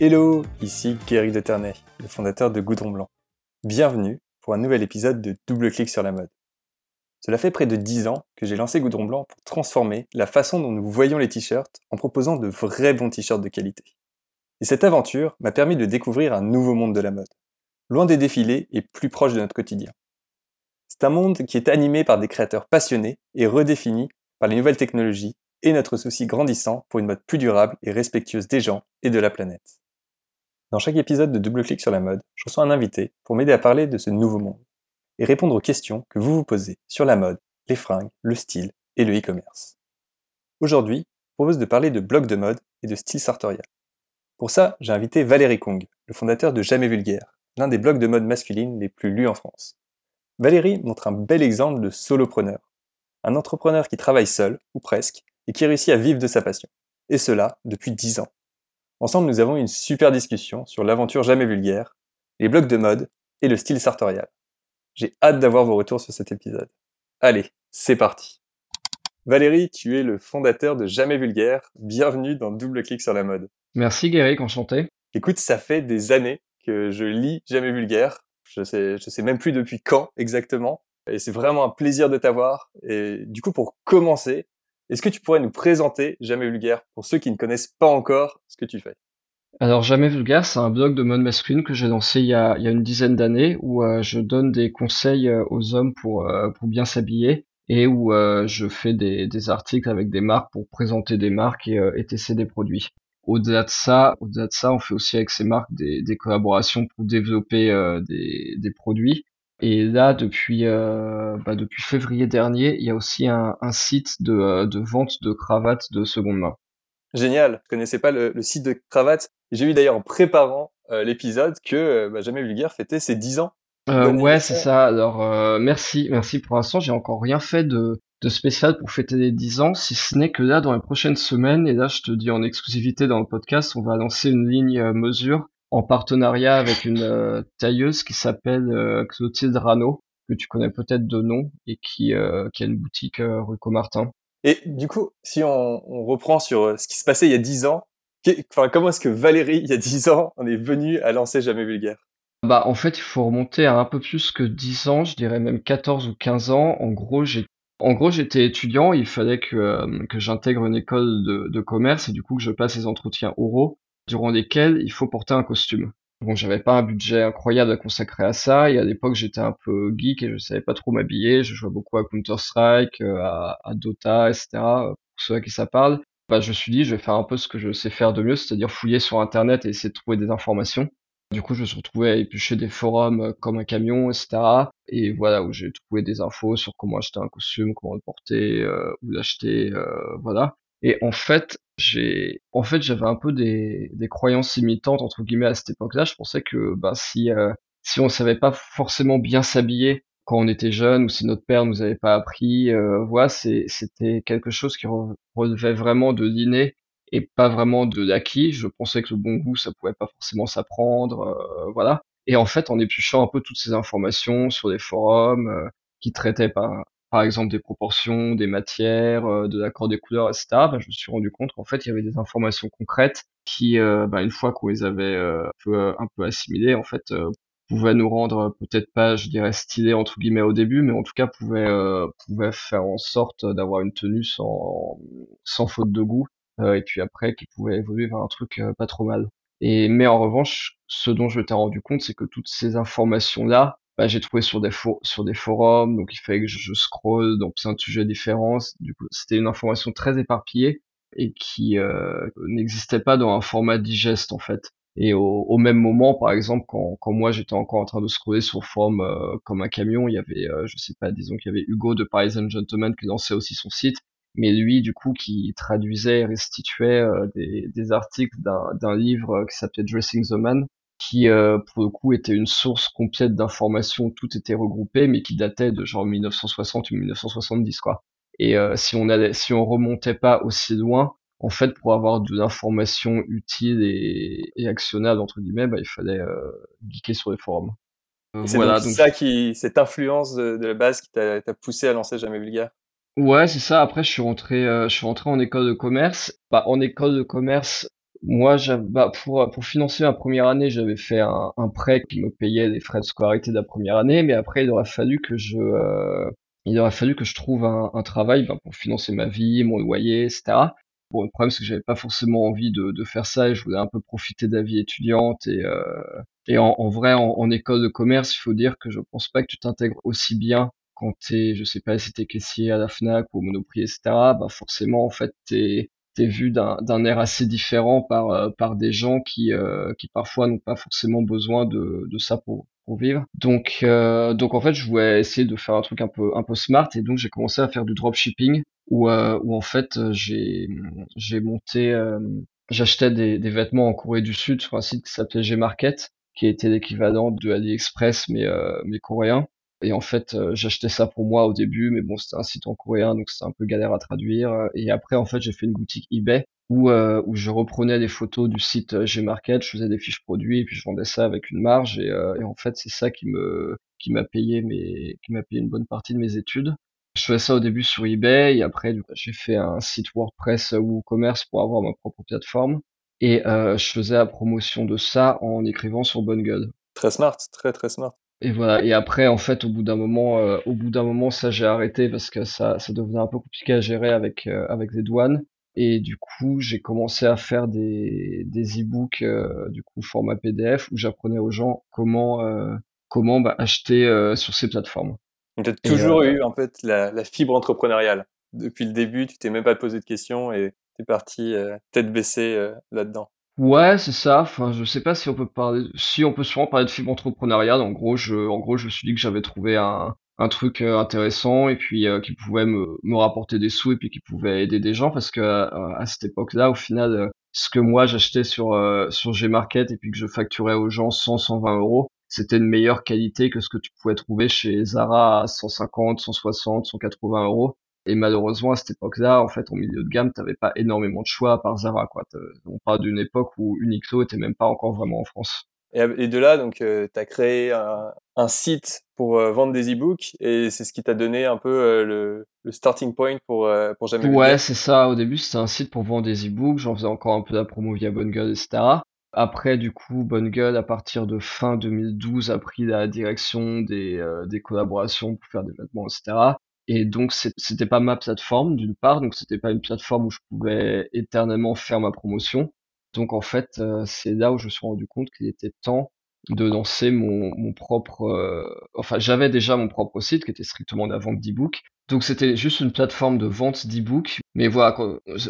Hello, ici Gary de Ternay, le fondateur de Goudron Blanc. Bienvenue pour un nouvel épisode de Double Clic sur la mode. Cela fait près de 10 ans que j'ai lancé Goudron Blanc pour transformer la façon dont nous voyons les t-shirts en proposant de vrais bons t-shirts de qualité. Et cette aventure m'a permis de découvrir un nouveau monde de la mode, loin des défilés et plus proche de notre quotidien. C'est un monde qui est animé par des créateurs passionnés et redéfini par les nouvelles technologies et notre souci grandissant pour une mode plus durable et respectueuse des gens et de la planète. Dans chaque épisode de Double Clic sur la mode, je reçois un invité pour m'aider à parler de ce nouveau monde et répondre aux questions que vous vous posez sur la mode, les fringues, le style et le e-commerce. Aujourd'hui, je propose de parler de blog de mode et de style sartorial. Pour ça, j'ai invité Valérie Kong, le fondateur de Jamais Vulgaire, l'un des blogs de mode masculine les plus lus en France. Valérie montre un bel exemple de solopreneur, un entrepreneur qui travaille seul, ou presque, et qui réussit à vivre de sa passion. Et cela depuis 10 ans. Ensemble, nous avons eu une super discussion sur l'aventure jamais vulgaire, les blocs de mode et le style sartorial. J'ai hâte d'avoir vos retours sur cet épisode. Allez, c'est parti. Valérie, tu es le fondateur de Jamais Vulgaire. Bienvenue dans Double Clic sur la mode. Merci Gary, enchanté. Écoute, ça fait des années que je lis Jamais Vulgaire. Je sais, je sais même plus depuis quand exactement. Et c'est vraiment un plaisir de t'avoir. Et du coup, pour commencer, est-ce que tu pourrais nous présenter Jamais Vulgaire pour ceux qui ne connaissent pas encore que tu fais alors Jamais Vulgaire, c'est un blog de mode masculine que j'ai lancé il y a, une dizaine d'années où euh, je donne des conseils euh, aux hommes pour, euh, pour bien s'habiller et où je fais des, articles avec des marques pour présenter des marques et, tester des produits. Au-delà de ça, on fait aussi avec ces marques des, collaborations pour développer des, produits et là, depuis, bah, depuis février dernier, il y a aussi un, site de, vente de cravates de seconde main. Génial. Je connaissais pas le, le site de cravates. J'ai vu d'ailleurs en préparant euh, l'épisode que euh, bah, Jamais Vulgaire fêtait ses 10 ans. ouais, c'est ça. Alors, merci, merci pour l'instant. J'ai encore rien fait de, de spécial pour fêter les 10 ans, si ce n'est que là, dans les prochaines semaines, et là, je te dis en exclusivité dans le podcast, on va lancer une ligne mesure en partenariat avec une euh, tailleuse qui s'appelle euh, Clotilde Rano, que tu connais peut-être de nom, et qui, euh, qui a une boutique rue Comartin. Et du coup, si on, reprend sur ce qui se passait il y a dix ans, comment est-ce que Valérie, il y a dix ans, on est venu à lancer Jamais Vulgaire? Bah, en fait, il faut remonter à un peu plus que 10 ans, je dirais même 14 ou 15 ans. En gros, j'étais étudiant, il fallait que, que j'intègre une école de, de, commerce et du coup que je passe les entretiens oraux durant lesquels il faut porter un costume. Bon, j'avais pas un budget incroyable à consacrer à ça, et à l'époque j'étais un peu geek et je savais pas trop m'habiller, je jouais beaucoup à Counter-Strike, euh, à, Dota, etc. Pour ceux à qui ça parle, bah, je me suis dit je vais faire un peu ce que je sais faire de mieux, c'est-à-dire fouiller sur internet et essayer de trouver des informations. Du coup, je me suis retrouvé à éplucher des forums euh, comme un camion, etc. Et voilà, où j'ai trouvé des infos sur comment acheter un costume, comment le porter, euh, où l'acheter, euh, voilà. Et en fait, j'ai, en fait, j'avais un peu des, des croyances imitantes entre guillemets à cette époque-là. Je pensais que, bah, si euh, si on savait pas forcément bien s'habiller quand on était jeune, ou si notre père nous avait pas appris, euh, voilà, c'était quelque chose qui relevait vraiment de l'inné et pas vraiment de l'acquis. Je pensais que le bon goût, ça pouvait pas forcément s'apprendre, euh, voilà. Et en fait, en épluchant un peu toutes ces informations sur des forums euh, qui traitaient pas par exemple des proportions, des matières, euh, de l'accord des couleurs, etc., bah, je me suis rendu compte qu'en fait, il y avait des informations concrètes qui, euh, bah, une fois qu'on les avait euh, un, peu, assimilées, en fait, pouvaient nous rendre peut-être pas, je dirais, stylés entre guillemets au début, mais en tout cas pouvaient, pouvaient faire en sorte d'avoir une tenue sans, sans faute de goût, et puis après qui pouvait évoluer vers un truc pas trop mal. Et mais en revanche, ce dont je t'ai rendu compte, c'est que toutes ces informations là, bah, j'ai trouvé sur des sur des forums, donc il fallait que je, scrolle dans plein de sujets différents. Du coup, c'était une information très éparpillée et qui euh, n'existait pas dans un format digeste en fait. Et au, au même moment, par exemple, quand, quand moi j'étais encore en train de scroller sur forum euh, comme un camion, il y avait, euh, je sais pas, disons qu'il y avait Hugo de Paris Gentleman qui lançait aussi son site, mais lui, du coup, qui traduisait et restituait euh, des, des articles d'un livre qui s'appelait Dressing the Man, qui euh, pour le coup était une source complète d'informations, tout était regroupé, mais qui datait de genre 1960 ou 1970 quoi. Et euh, si on allait, si on remontait pas aussi loin, en fait, pour avoir de l'information utile et, et, actionnable entre guillemets, bah, il fallait euh, geeker sur les forums. c'est voilà, donc, ça qui, cette influence de, de la base qui t'a poussé à lancer Jamais Vulgaire. Ouais, c'est ça. Après, je suis rentré, euh, je suis rentré en école de commerce. Bah, en école de commerce, Moi, bah, pour, pour financer ma première année, j'avais fait un, un, prêt qui me payait les frais de scolarité de la première année, mais après, il aurait fallu que je, euh, il aurait fallu que je trouve un, un travail bah, pour financer ma vie, mon loyer, etc. Bon, le problème, c'est que j'avais pas forcément envie de, de, faire ça et je voulais un peu profiter de la vie étudiante et, euh, et en, en vrai, en, en, école de commerce, il faut dire que je pense pas que tu t'intègres aussi bien quand t'es, je sais pas si t'es caissier à la Fnac ou au Monoprix, etc. Bah forcément, en fait, t'es t'es vu d'un air assez différent par euh, par des gens qui euh, qui parfois n'ont pas forcément besoin de de ça pour pour vivre. Donc euh, donc en fait, je voulais essayer de faire un truc un peu un peu smart et donc j'ai commencé à faire du dropshipping où où en fait j'ai j'ai monté j'achetais des, des vêtements en Corée du Sud sur un site qui s'appelait Gmarket qui était l'équivalent de AliExpress mais mais coréen et en fait, euh, j'achetais ça pour moi au début, mais bon, c'était un site en coréen, donc c'était un peu galère à traduire. Et après, en fait, j'ai fait une boutique eBay où, euh, où je reprenais des photos du site euh, Gmarket, je faisais des fiches produits, et puis je vendais ça avec une marge. Et, et en fait, c'est ça qui me qui m'a payé mes qui m'a payé une bonne partie de mes études. Je faisais ça au début sur eBay, et après, j'ai fait un site WordPress ou commerce pour avoir ma propre plateforme. Et euh, je faisais la promotion de ça en écrivant sur Bonne Très smart, très très smart. Et voilà. Et après, en fait, au bout d'un moment, euh, au bout d'un moment, ça j'ai arrêté parce que ça, ça devenait un peu compliqué à gérer avec euh, avec les douanes. Et du coup, j'ai commencé à faire des des e-books, euh, du coup format PDF, où j'apprenais aux gens comment comment bah, acheter sur ces plateformes. Donc, tu as toujours eu en fait la, la, fibre entrepreneuriale depuis le début. Tu t'es même pas posé de questions et t'es parti tête baissée là-dedans. Ouais, c'est ça. Enfin, je sais pas si on peut parler, si on peut souvent parler de fibre entrepreneuriale. En gros, je, en gros, je me suis dit que j'avais trouvé un, un truc euh, intéressant et puis euh, qui pouvait me, me rapporter des sous et puis qui pouvait aider des gens parce que euh, à cette époque-là, au final, ce que moi j'achetais sur sur Gmarket et puis que je facturais aux gens 100, 120 euros, c'était de meilleure qualité que ce que tu pouvais trouver chez Zara à 150, 160, 180 euros. Et malheureusement, à cette époque-là, en fait, en milieu de gamme, t'avais pas énormément de choix à part Zara, quoi. On parle d'une époque où Uniqlo était même pas encore vraiment en France. Et, de là, donc, euh, tu as créé un, site pour euh, vendre des e-books et c'est ce qui t'a donné un peu euh, le, le, starting point pour, pour jamais Ouais, c'est ça. Au début, c'était un site pour vendre des e-books. J'en faisais encore un peu la promo via Bonne Gueule, etc. Après, du coup, Bonne Gueule, à partir de fin 2012, a pris la direction des, des collaborations pour faire des vêtements, etc. Et donc c'était pas ma plateforme d'une part, donc c'était pas une plateforme où je pouvais éternellement faire ma promotion. Donc en fait, euh, c'est là où je me suis rendu compte qu'il était temps de lancer mon, mon propre. Euh, enfin, j'avais déjà mon propre site qui était strictement de la vente d'e-book. Donc c'était juste une plateforme de vente d'e-book. Mais voilà,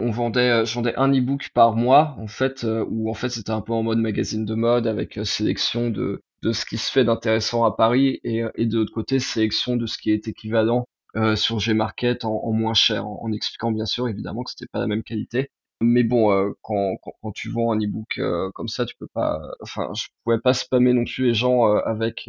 on vendait, je vendais un e-book par mois en fait, euh, où en fait c'était un peu en mode magazine de mode avec sélection de de ce qui se fait d'intéressant à Paris et, et de l'autre côté sélection de ce qui est équivalent euh, sur Gmarket en, en moins cher, en, expliquant bien sûr évidemment que c'était pas la même qualité. Mais bon, euh, quand, quand, quand, tu vends un ebook euh, comme ça, tu peux pas. Enfin, je pouvais pas spammer non plus les gens avec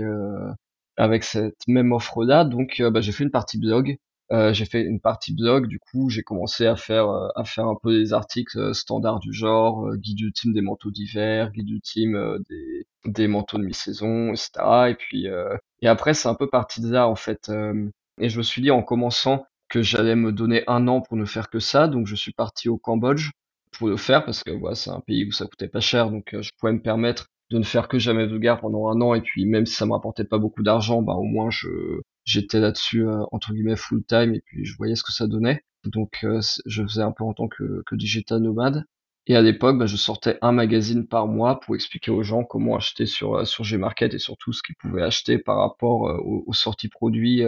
avec cette même offre-là. Donc, bah, j'ai fait une partie blog. j'ai fait une partie blog. Du coup, j'ai commencé à faire à faire un peu des articles standards du genre guide ultime des manteaux d'hiver, guide ultime des des manteaux de mi-saison, etc. Et puis et après, c'est un peu parti de là en fait. Et je me suis dit en commençant que j'allais me donner un an pour ne faire que ça. Donc je suis parti au Cambodge pour le faire parce que voilà, c'est un pays où ça coûtait pas cher. Donc euh, je pouvais me permettre de ne faire que jamais de gare pendant un an. Et puis même si ça me rapportait pas beaucoup d'argent, bah au moins je j'étais là-dessus euh, entre guillemets full time et puis je voyais ce que ça donnait. Donc euh, je faisais un peu en tant que, digital nomade. Et à l'époque, bah, je sortais un magazine par mois pour expliquer aux gens comment acheter sur sur Gmarket et surtout ce qu'ils pouvaient acheter par rapport aux, sorties produits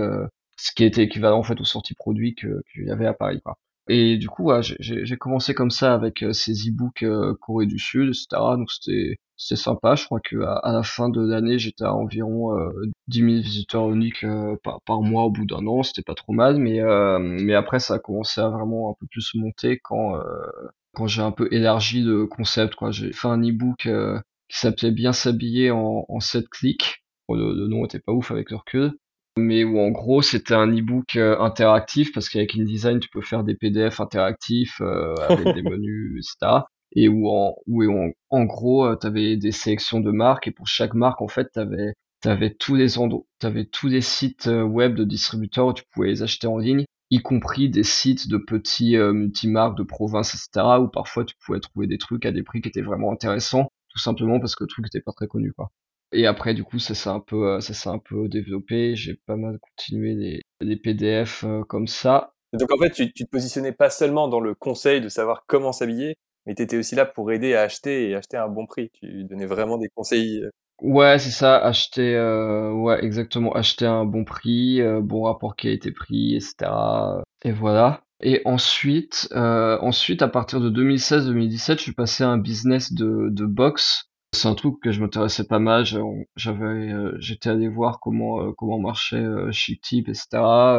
ce qui était équivalent en fait aux sorties produits que qu'il y avait à Paris quoi. Et du coup, ouais, j'ai commencé comme ça avec euh, ces e-books euh, Corée du Sud, etc. Donc c'était c'était sympa. Je crois que à, la fin de l'année, j'étais à environ euh, 10 000 visiteurs uniques euh, par, par mois au bout d'un an. C'était pas trop mal, mais euh, mais après ça a commencé à vraiment un peu plus monter quand quand j'ai un peu élargi le concept. Quoi, j'ai fait un e-book qui s'appelait Bien s'habiller en, en 7 clics. le, le, nom était pas ouf avec le recul mais où en gros c'était un e-book euh, interactif parce qu'avec InDesign tu peux faire des PDF interactifs euh, avec des menus etc et où en où en, en gros euh, tu avais des sélections de marques et pour chaque marque en fait tu avais t'avais tous les endroits t'avais tous les sites web de distributeurs où tu pouvais les acheter en ligne y compris des sites de petits euh, multimarques de province, etc., où parfois tu pouvais trouver des trucs à des prix qui étaient vraiment intéressants, tout simplement parce que le truc n'était pas très connu, quoi. Et après, du coup, ça s'est un peu, euh, ça s'est un peu développé. J'ai pas mal continué les, les PDF euh, comme ça. donc en fait, tu, tu te positionnais pas seulement dans le conseil de savoir comment s'habiller, mais tu étais aussi là pour aider à acheter et acheter à un bon prix. Tu donnais vraiment des conseils. Ouais, c'est ça, acheter, euh, ouais, exactement, acheter à un bon prix, euh, bon rapport qualité-prix, etc. Et voilà. Et ensuite, euh, ensuite, à partir de 2016-2017, je suis passé à un business de, de boxe. C'est un truc que je m'intéressais pas mal. J'avais, j'étais allé voir comment comment marchait Chic Tip, etc.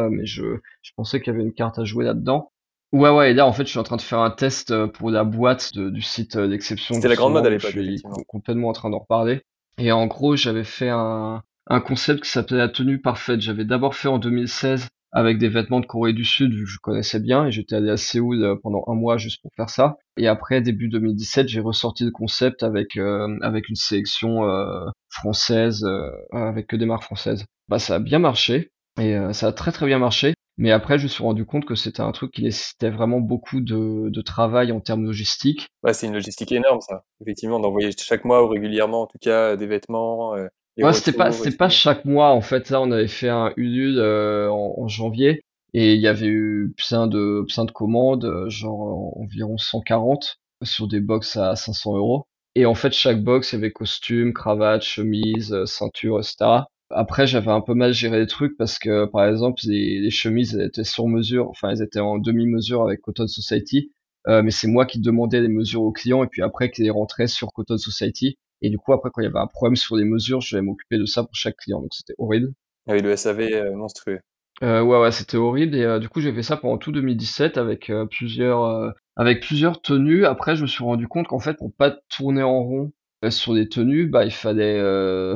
Mais je, je pensais qu'il y avait une carte à jouer là-dedans. Ouais, ouais, et là, en fait, je suis en train de faire un test pour la boîte du site d'exception. C'était la grande mode à l'époque. Je suis complètement en train d'en reparler. Et en gros, j'avais fait un, un concept qui s'appelait la tenue parfaite. J'avais d'abord fait en 2016 avec des vêtements de Corée du Sud, que je connaissais bien, et j'étais allé à Séoul euh, pendant un mois juste pour faire ça. Et après, début 2017, j'ai ressorti le concept avec euh, avec une sélection euh, française, avec que des marques françaises. Bah, ça a bien marché, et ça a très très bien marché. Mais après, je me suis rendu compte que c'était un truc qui nécessitait vraiment beaucoup de, de travail en termes logistiques. Ouais, c'est une logistique énorme, ça. Effectivement, d'envoyer chaque mois ou régulièrement, en tout cas, des vêtements. Euh, ouais, c'était pas, c'était pas chaque mois. En fait, là, on avait fait un Ulule euh, en, janvier et il y avait eu plein de, plein de commandes, euh, genre environ 140 sur des box à 500 euros. Et en fait, chaque box, il y avait costume, cravate, chemise, ceinture, etc. Après, j'avais un peu mal géré les trucs parce que, par exemple, les, chemises elles étaient sur mesure, enfin, elles étaient en demi-mesure avec Cotton Society, euh, mais c'est moi qui demandais les mesures aux clients et puis après qu'ils les rentraient sur Cotton Society. Et du coup, après, quand il y avait un problème sur les mesures, je devais m'occuper de ça pour chaque client, donc c'était horrible. Ah oui, le SAV euh, monstrueux. Euh, ouais, ouais, c'était horrible et euh, du coup, j'ai fait ça pendant tout 2017 avec plusieurs, avec plusieurs tenues. Après, je me suis rendu compte qu'en fait, pour pas tourner en rond sur des tenues, bah, il fallait,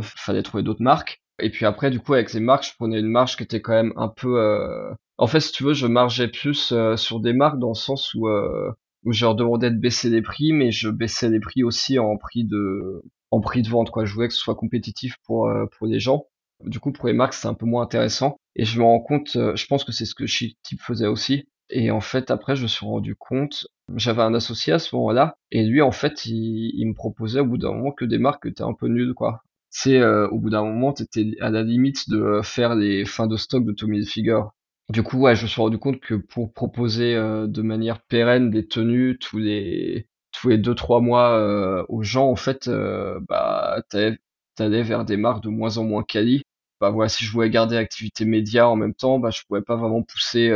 fallait trouver d'autres marques. Et puis après, du coup, avec les marques, je prenais une marge qui était quand même un peu... En fait, si tu veux, je margeais plus sur des marques dans le sens où, où je leur demandais de baisser les prix, mais je baissais les prix aussi en prix de en prix de vente. Quoi. Je voulais que ce soit compétitif pour, euh, pour les gens. Du coup, pour les marques, c'est un peu moins intéressant. Et je me rends compte, je pense que c'est ce que Chic Type faisait aussi. Et en fait, après, je me suis rendu compte, j'avais un associé à ce moment-là, et lui, en fait, il, il me proposait au bout d'un moment que des marques étaient un peu nulles, quoi c'est euh, au bout d'un moment, t'étais à la limite de euh, faire les fins de stock de Tommy Hilfiger. Du coup, ouais, je me suis rendu compte que pour proposer euh, de manière pérenne des tenues tous les tous les deux trois mois aux gens, en fait, bah t'allais vers des marques de moins en moins quali. Bah voilà, si je voulais garder activité média en même temps, bah je pouvais pas vraiment pousser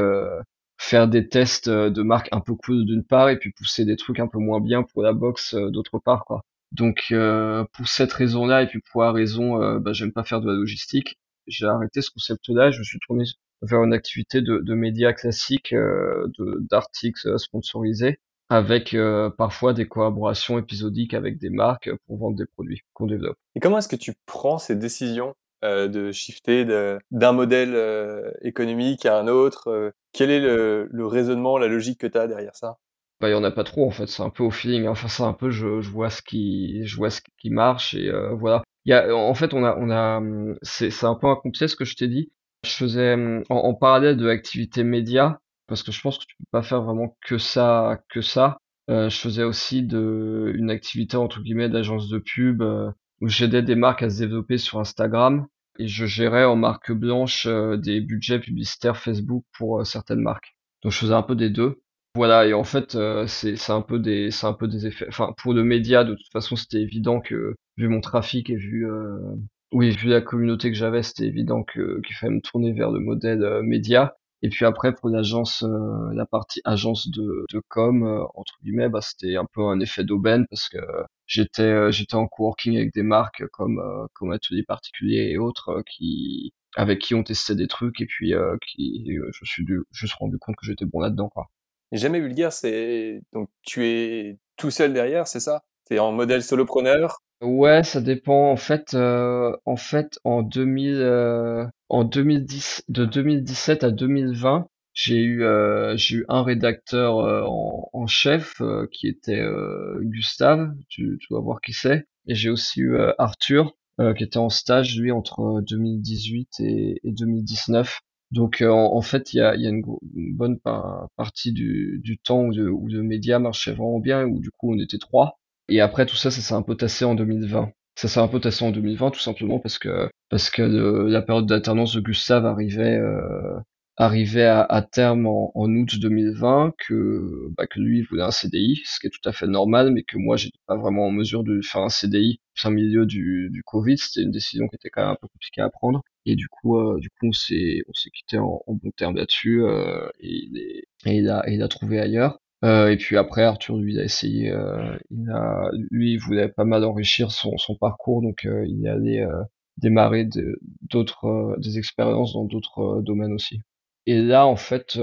faire des tests de marques un peu cool d'une part et puis pousser des trucs un peu moins bien pour la box d'autre part quoi. Donc euh, pour cette raison-là et puis pour la raison, euh, bah, j'aime pas faire de la logistique, j'ai arrêté ce concept-là. Je me suis tourné vers une activité de, de médias classiques, euh, d'articles sponsorisés, avec euh, parfois des collaborations épisodiques avec des marques pour vendre des produits qu'on développe. Et comment est-ce que tu prends ces décisions euh, de shifter d'un modèle économique à un autre Quel est le, le raisonnement, la logique que tu as derrière ça? Bah il y en a pas trop en fait. C'est un peu au feeling enfin c'est un peu je, je vois ce qui je vois ce qui marche et euh, voilà. Il y a en fait on a on a c'est c'est un peu un complet ce que je t'ai dit. Je faisais en, parallèle de l'activité média parce que je pense que tu peux pas faire vraiment que ça que ça euh, je faisais aussi de une activité entre guillemets d'agence de pub euh, où j'aidais des marques à se développer sur Instagram et je gérais en marque blanche des budgets publicitaires Facebook pour certaines marques donc je faisais un peu des deux voilà, et en fait, euh, c'est un peu des c'est un peu des effets. Enfin, pour le média, de toute façon, c'était évident que vu mon trafic et vu euh, oui, vu la communauté que j'avais, c'était évident que qu'il fallait me tourner vers le modèle euh, média. Et puis après, pour l'agence, la partie agence de, de com entre guillemets, bah c'était un peu un effet d'aubaine parce que j'étais j'étais en coworking avec des marques comme comme Atelier Particulier et autres qui avec qui on testait des trucs et puis qui je suis juste rendu compte que j'étais bon là-dedans quoi. Jamais vulgaire, c'est donc tu es tout seul derrière, c'est ça? T'es en modèle solopreneur Ouais, ça dépend. En fait, euh, en fait, en 2000, euh, en 2010, de 2017 à 2020, j'ai eu, euh, j'ai eu un rédacteur en, en, chef qui était Gustave. Tu, tu vas voir qui c'est. Et j'ai aussi eu Arthur qui était en stage lui entre 2018 et, et 2019. Donc en, fait, il y a, y a une, bonne partie du, du temps où de, où de médias marchait vraiment bien, où du coup on était trois. Et après tout ça, ça s'est un peu tassé en 2020. Ça s'est un peu tassé en 2020 tout simplement parce que parce que la période d'alternance de Gustave arrivait euh, arrivait à, terme en, août 2020 que bah, que lui voulait un CDI, ce qui est tout à fait normal, mais que moi j'étais pas vraiment en mesure de faire un CDI au milieu du, du Covid. C'était une décision qui était quand même un peu compliquée à prendre. Et du coup, euh, du coup, on s'est on s'est quitté en, bon terme là-dessus euh, et il a et il a trouvé ailleurs. Euh, et puis après, Arthur, lui, il a essayé, euh, il a, lui, il voulait pas mal enrichir son, son parcours, donc euh, il est allé démarrer d'autres, des expériences dans d'autres domaines aussi. Et là, en fait,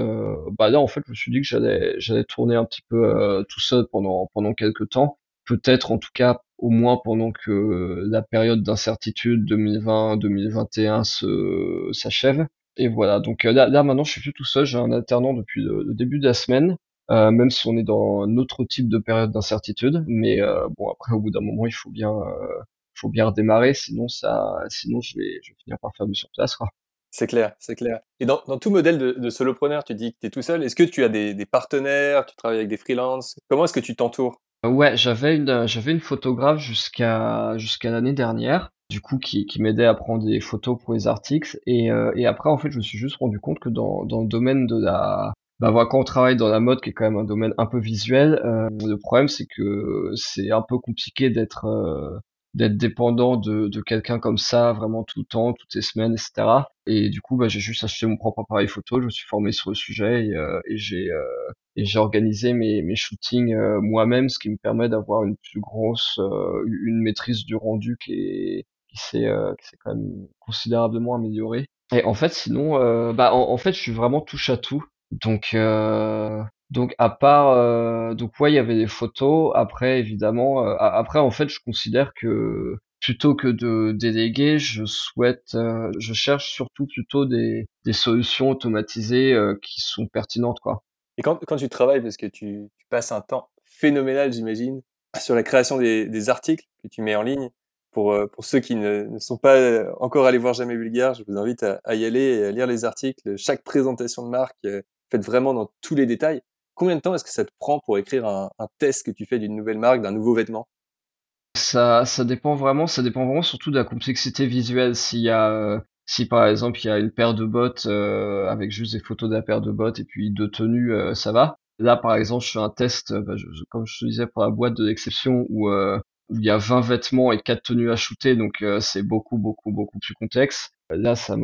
bah là, en fait, je me suis dit que j'allais, j'allais tourner un petit peu tout seul pendant pendant quelques temps, peut-être en tout cas au moins pendant que la période d'incertitude 2020-2021 se s'achève. Et voilà, donc là, là maintenant, je suis plus tout seul, j'ai un alternant depuis le début de la semaine. Euh, même si on est dans un autre type de période d'incertitude. Mais euh, bon, après, au bout d'un moment, il faut bien, euh, faut bien redémarrer, sinon ça, sinon je vais, je vais finir par faire du surplace, quoi. C'est clair, c'est clair. Et dans, dans tout modèle de, de, solopreneur, tu dis que tu es tout seul. Est-ce que tu as des, des partenaires, tu travailles avec des freelances? Comment est-ce que tu t'entoures? Ouais, j'avais une, j'avais une photographe jusqu'à jusqu'à l'année dernière, du coup qui, qui m'aidait à prendre des photos pour les articles. Et, et après, en fait, je me suis juste rendu compte que dans, dans le domaine de la bah voilà, quand on travaille dans la mode, qui est quand même un domaine un peu visuel, euh, le problème c'est que c'est un peu compliqué d'être euh, d'être dépendant de, de quelqu'un comme ça vraiment tout le temps, toutes les semaines, etc. Et du coup, bah, j'ai juste acheté mon propre appareil photo, je me suis formé sur le sujet et, euh, et j'ai et j'ai organisé mes, mes shootings moi-même, ce qui me permet d'avoir une plus grosse une maîtrise du rendu qui est qui s'est quand même considérablement améliorée. Et en fait, sinon, bah en, en fait, je suis vraiment touche à tout. Donc, euh, donc à part, euh, donc ouais, il y avait des photos. Après, évidemment, euh, après en fait, je considère que plutôt que de déléguer, je souhaite, je cherche surtout plutôt des, des solutions automatisées qui sont pertinentes, quoi. Et quand, quand tu travailles, parce que tu, tu passes un temps phénoménal, j'imagine, sur la création des, des, articles que tu mets en ligne. Pour, pour ceux qui ne, ne sont pas encore allés voir Jamais Vulgaire, je vous invite à, à, y aller et à lire les articles. Chaque présentation de marque faites vraiment dans tous les détails. Combien de temps est-ce que ça te prend pour écrire un, test que tu fais d'une nouvelle marque, d'un nouveau vêtement? Ça, dépend vraiment, ça dépend vraiment surtout de la complexité visuelle. S'il y a, euh, si par exemple il y a une paire de bottes euh, avec juste des photos de la paire de bottes et puis deux tenues, euh, ça va. Là par exemple, je fais un test, bah, comme je te disais pour la boîte de l'exception où, il y a 20 vêtements et 4 tenues à shooter, donc c'est beaucoup beaucoup beaucoup plus complexe. Là, ça peut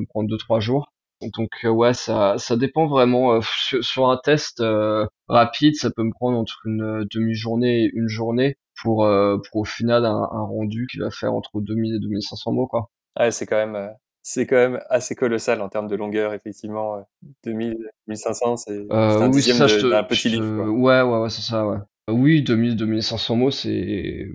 me prendre 2-3 jours. Donc euh, ouais, ça, ça dépend vraiment. Euh, sur, un test euh, rapide, ça peut me prendre entre une demi-journée et une journée pour, pour au final un, rendu qui va faire entre 2000 et 2500 mots quoi. Ouais, c'est quand même c'est quand même assez colossal en termes de longueur effectivement. 2000 1500 c'est un oui, petit livre. Quoi. Ouais ouais ouais c'est ça ouais. Oui, 2000 2500 mots c'est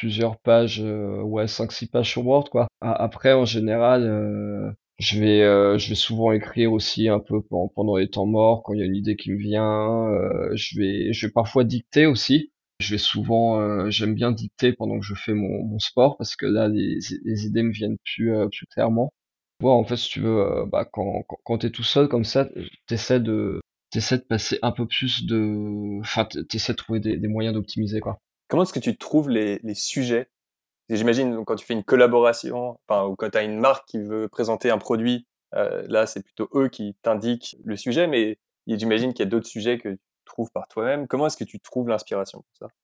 plusieurs pages ouais 5 6 pages sur Word quoi. Après en général je vais, euh, je vais souvent écrire aussi un peu pendant les temps morts quand il y a une idée qui me vient. Euh, je vais, je vais parfois dicter aussi. Je vais souvent, euh, j'aime bien dicter pendant que je fais mon, mon sport parce que là les, les idées me viennent plus, plus clairement. Ouais, en fait, si tu veux, bah, quand, quand, t'es tout seul comme ça, t'essaies de, t'essaies de passer un peu plus de, enfin, t'essaies de trouver des, des moyens d'optimiser quoi. Comment est-ce que tu trouves les, les sujets J'imagine quand tu fais une collaboration, enfin, ou quand tu as une marque qui veut présenter un produit, euh, là c'est plutôt eux qui t'indiquent le sujet, mais j'imagine qu'il y a d'autres sujets que tu trouves par toi-même. Comment est-ce que tu trouves l'inspiration pour ça?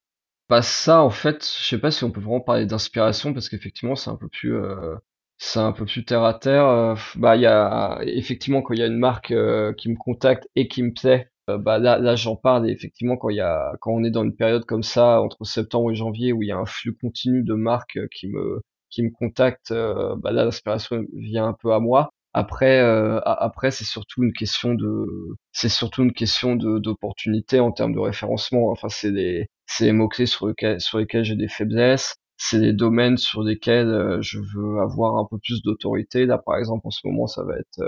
Bah ça, en fait, je sais pas si on peut vraiment parler d'inspiration parce qu'effectivement c'est un peu plus, euh, c'est un peu plus terre à terre. Euh, bah il y a effectivement quand il y a une marque qui me contacte et qui me plaît, euh, bah là, j'en parle et effectivement quand on est dans une période comme ça entre septembre et janvier où il y a un flux continu de marques euh, qui me qui me contactent, euh, bah là l'inspiration vient un peu à moi. Après, après c'est surtout une question de, c'est surtout une question de d'opportunité en termes de référencement. Enfin, c'est des, c'est mots clés sur lesquels sur lesquels j'ai des faiblesses. C'est des domaines sur lesquels je veux avoir un peu plus d'autorité. Là, par exemple, en ce moment, ça va être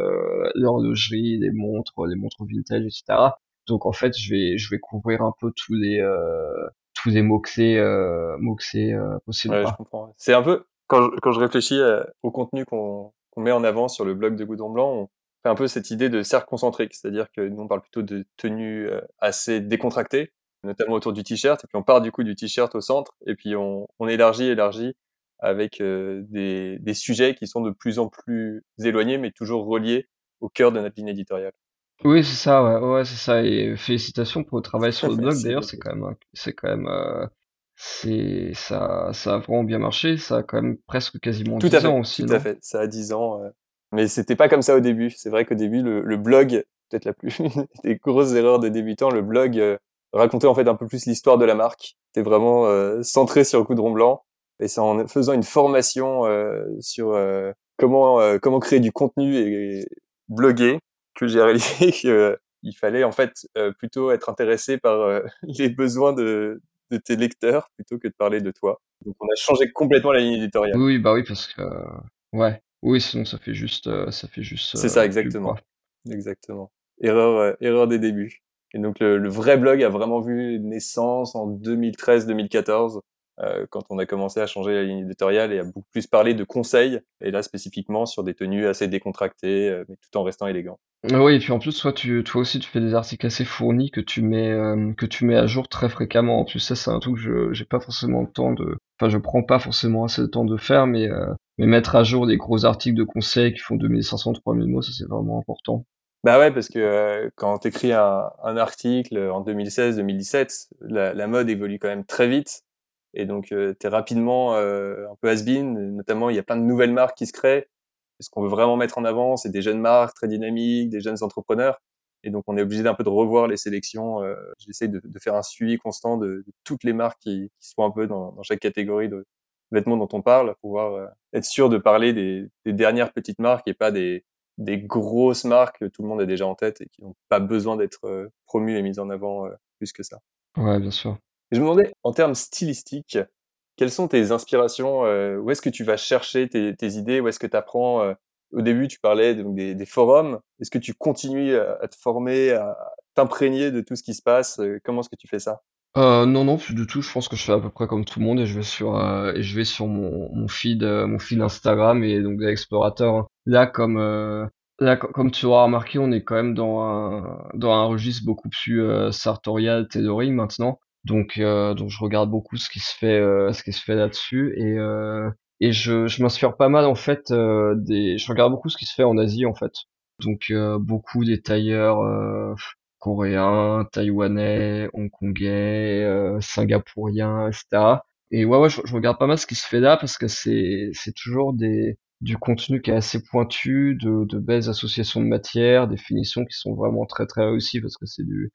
l'horlogerie, les montres, les montres vintage, etc. Donc en fait, je vais je vais couvrir un peu tous les euh, tous les mots clés euh, mots clés euh, possibles. Ouais, je comprends. C'est un peu quand je, quand je réfléchis euh, au contenu qu'on qu'on met en avant sur le blog de Goudron Blanc, on fait un peu cette idée de cercle concentrique, c'est-à-dire que nous on parle plutôt de tenues assez décontractées, notamment autour du t-shirt, et puis on part du coup du t-shirt au centre, et puis on, on élargit, élargit avec des, des sujets qui sont de plus en plus éloignés, mais toujours reliés au cœur de notre ligne éditoriale. Oui, c'est ça, ouais, ouais, c'est ça. Et félicitations pour le travail sur le blog. D'ailleurs, c'est quand même, c'est quand même, euh, c'est ça, ça a vraiment bien marché. Ça a quand même presque quasiment tout 10 à fait, ans aussi. Tout à fait, ça a 10 ans. Euh... Mais c'était pas comme ça au début. C'est vrai qu'au début, le, le blog, peut-être la plus des grosses erreurs de débutants, le blog euh, racontait en fait un peu plus l'histoire de la marque. C'était vraiment euh, centré sur le Coudron Blanc. Et c'est en faisant une formation euh, sur comment comment créer du contenu et bloguer que j'ai réalisé qu'il fallait en fait euh, plutôt être intéressé par euh, les besoins de, de, tes lecteurs plutôt que de parler de toi. Donc on a changé complètement la ligne éditoriale. Oui, bah oui, parce que ouais, oui, sinon ça fait juste, euh, ça fait juste. C'est ça, exactement, exactement. Erreur, erreur des débuts. Et donc le, le, vrai blog a vraiment vu naissance en 2013-2014 euh, quand on a commencé à changer la ligne éditoriale et à beaucoup plus parler de conseils, et là spécifiquement sur des tenues assez décontractées, euh, mais tout en restant élégant. Ah oui, et puis en plus, toi, tu, toi aussi, tu fais des articles assez fournis que tu mets, euh, que tu mets à jour très fréquemment. En plus, ça, c'est un truc que je j'ai pas forcément le temps de, enfin, je prends pas forcément assez de temps de faire, mais mais mettre à jour des gros articles de conseils qui font 2500, 3000 mots, ça c'est vraiment important. Bah ouais, parce que quand tu écris un, un, article en 2016-2017, la, la mode évolue quand même très vite. Et donc, euh, tu es rapidement euh, un peu has-been. Notamment, il y a plein de nouvelles marques qui se créent. ce qu'on veut vraiment mettre en avant, c'est des jeunes marques très dynamiques, des jeunes entrepreneurs. Et donc, on est obligé d'un peu de revoir les sélections. Euh, J'essaie de, de, faire un suivi constant de, toutes les marques qui, qui, sont un peu dans, dans, chaque catégorie de vêtements dont on parle, pour pouvoir être sûr de parler des, des, dernières petites marques et pas des, des grosses marques que tout le monde a déjà en tête et qui n'ont pas besoin d'être promues et mises en avant plus que ça. Ouais, bien sûr. Je me demandais, en termes stylistiques, quelles sont tes inspirations euh, Où est-ce que tu vas chercher tes, idées Où est-ce que tu apprends euh, Au début, tu parlais des, des forums. Est-ce que tu continues à, à te former, à t'imprégner de tout ce qui se passe euh, Comment est-ce que tu fais ça? Euh, non, non, plus du tout. Je pense que je fais à peu près comme tout le monde et je vais sur euh, je vais sur mon, mon feed, euh, mon feed Instagram et donc d'explorateur. Hein. Là, comme là, comme tu auras remarqué, on est quand même dans un dans un registre beaucoup plus sartorial, tailoring maintenant. Donc, euh, donc je regarde beaucoup ce qui se fait, euh, ce qui se fait là-dessus et euh, et je, je m'inspire pas mal en fait euh, des, je regarde beaucoup ce qui se fait en Asie en fait. Donc euh, beaucoup des tailleurs coréens, taïwanais, hongkongais, singapouriens, etc. Et ouais ouais, je, je, regarde pas mal ce qui se fait là parce que c'est c'est toujours des du contenu qui est assez pointu, de, de belles associations de matières, des finitions qui sont vraiment très très réussies parce que c'est du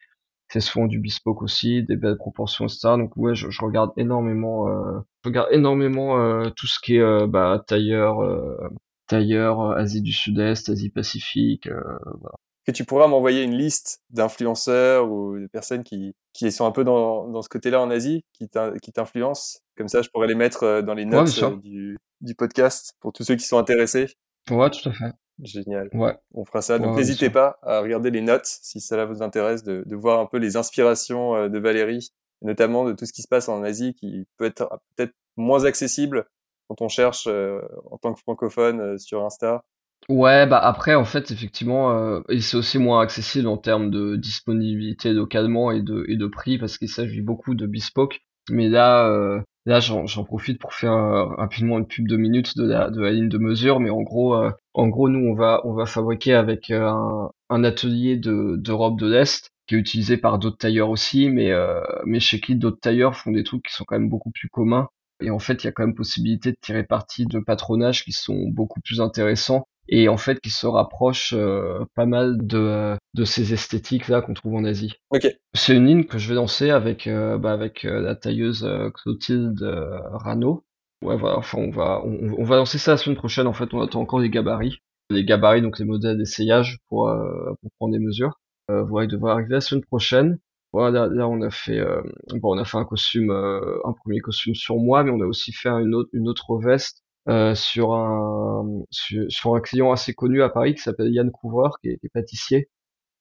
c'est souvent du bespoke aussi, des belles proportions, etc. Donc ouais, je, je regarde énormément, euh, je regarde énormément euh, tout ce qui est euh, bah, tailleur, tailleur, Asie du Sud-Est, Asie Pacifique. Voilà. Que tu pourras m'envoyer une liste d'influenceurs ou de personnes qui, qui sont un peu dans, dans ce côté-là en Asie, qui t'influencent. Comme ça, je pourrais les mettre dans les notes ouais, du, du podcast pour tous ceux qui sont intéressés. Ouais, tout à fait. Génial. Ouais. On fera ça. Donc ouais, n'hésitez pas à regarder les notes si cela vous intéresse, de, de, voir un peu les inspirations euh, de Valérie, notamment de tout ce qui se passe en Asie, qui peut être peut-être moins accessible quand on cherche euh, en tant que francophone euh, sur Insta. Ouais, bah après en fait effectivement, euh, et c'est aussi moins accessible en termes de disponibilité localement et de et de prix parce qu'il s'agit beaucoup de bespoke. Mais là, euh, Là, j'en profite pour faire euh, rapidement une pub de minutes de la, de la ligne de mesure, mais en gros, euh, en gros, nous, on va, on va fabriquer avec euh, un, atelier d'Europe de, de l'Est qui est utilisé par d'autres tailleurs aussi, mais, mais chez qui d'autres tailleurs font des trucs qui sont quand même beaucoup plus communs. Et en fait, il y a quand même possibilité de tirer parti de patronages qui sont beaucoup plus intéressants et en fait qui se rapproche euh, pas mal de, de ces esthétiques là qu'on trouve en Asie. Ok. C'est une ligne que je vais lancer avec euh, bah, avec euh, la tailleuse euh, Clotilde euh, Rano. Ouais voilà, enfin on va on, on, va lancer ça la semaine prochaine en fait, on attend encore les gabarits. Les gabarits donc les modèles d'essayage pour pour prendre des mesures. voilà, ils devraient arriver la semaine prochaine. Voilà, là, là on a fait bon on a fait un costume un premier costume sur moi mais on a aussi fait une autre une autre veste euh, sur un sur, sur, un client assez connu à Paris qui s'appelle Yann Couvreur, qui est, qui est, pâtissier,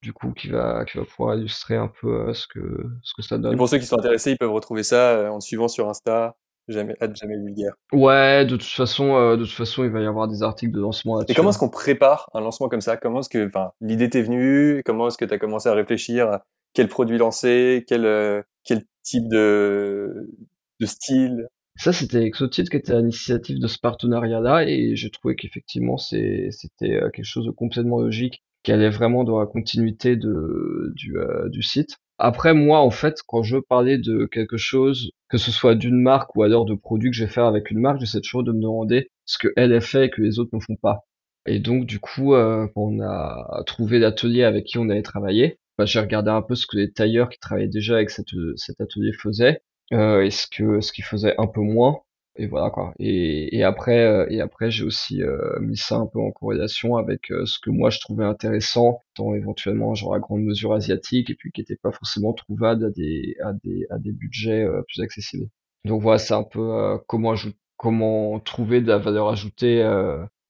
du coup qui va qui va pouvoir illustrer un peu euh, ce que ce que ça donne. Et pour ceux qui sont intéressés, ils peuvent retrouver ça euh, en te suivant sur Insta. jamais, jamais vulgaire. Ouais, de toute façon, euh, de toute façon, il va y avoir des articles de lancement là-dessus. Et comment est-ce qu'on prépare un lancement comme ça? Comment est-ce que, enfin, l'idée t'est venue? Comment est-ce que tu as commencé à réfléchir à quel produit lancer? Quel, euh, quel type de, de style? Ça, c'était Exotide qui était à l'initiative de ce partenariat-là, et j'ai trouvé qu'effectivement, c'était euh, quelque chose de complètement logique, qui allait vraiment dans la continuité euh, du site. Après, moi, en fait, quand je parlais de quelque chose, que ce soit d'une marque ou alors de produits que je vais faire avec une marque, j'essaie toujours de me demander ce que elle a fait et que les autres ne font pas. Et donc, du coup, euh, on a trouvé l'atelier avec qui on allait travailler, bah, j'ai regardé un peu ce que les tailleurs qui travaillaient déjà avec cet atelier faisaient euh, et ce que ce qu'il faisait un peu moins et voilà quoi. Et, et après euh, et après j'ai aussi euh, mis ça un peu en corrélation avec euh, ce que moi je trouvais intéressant dans éventuellement genre à grande mesure asiatique et puis qui était pas forcément trouvable à des à des à des budgets plus accessibles. Donc voilà c'est un peu comment comment trouver de la valeur ajoutée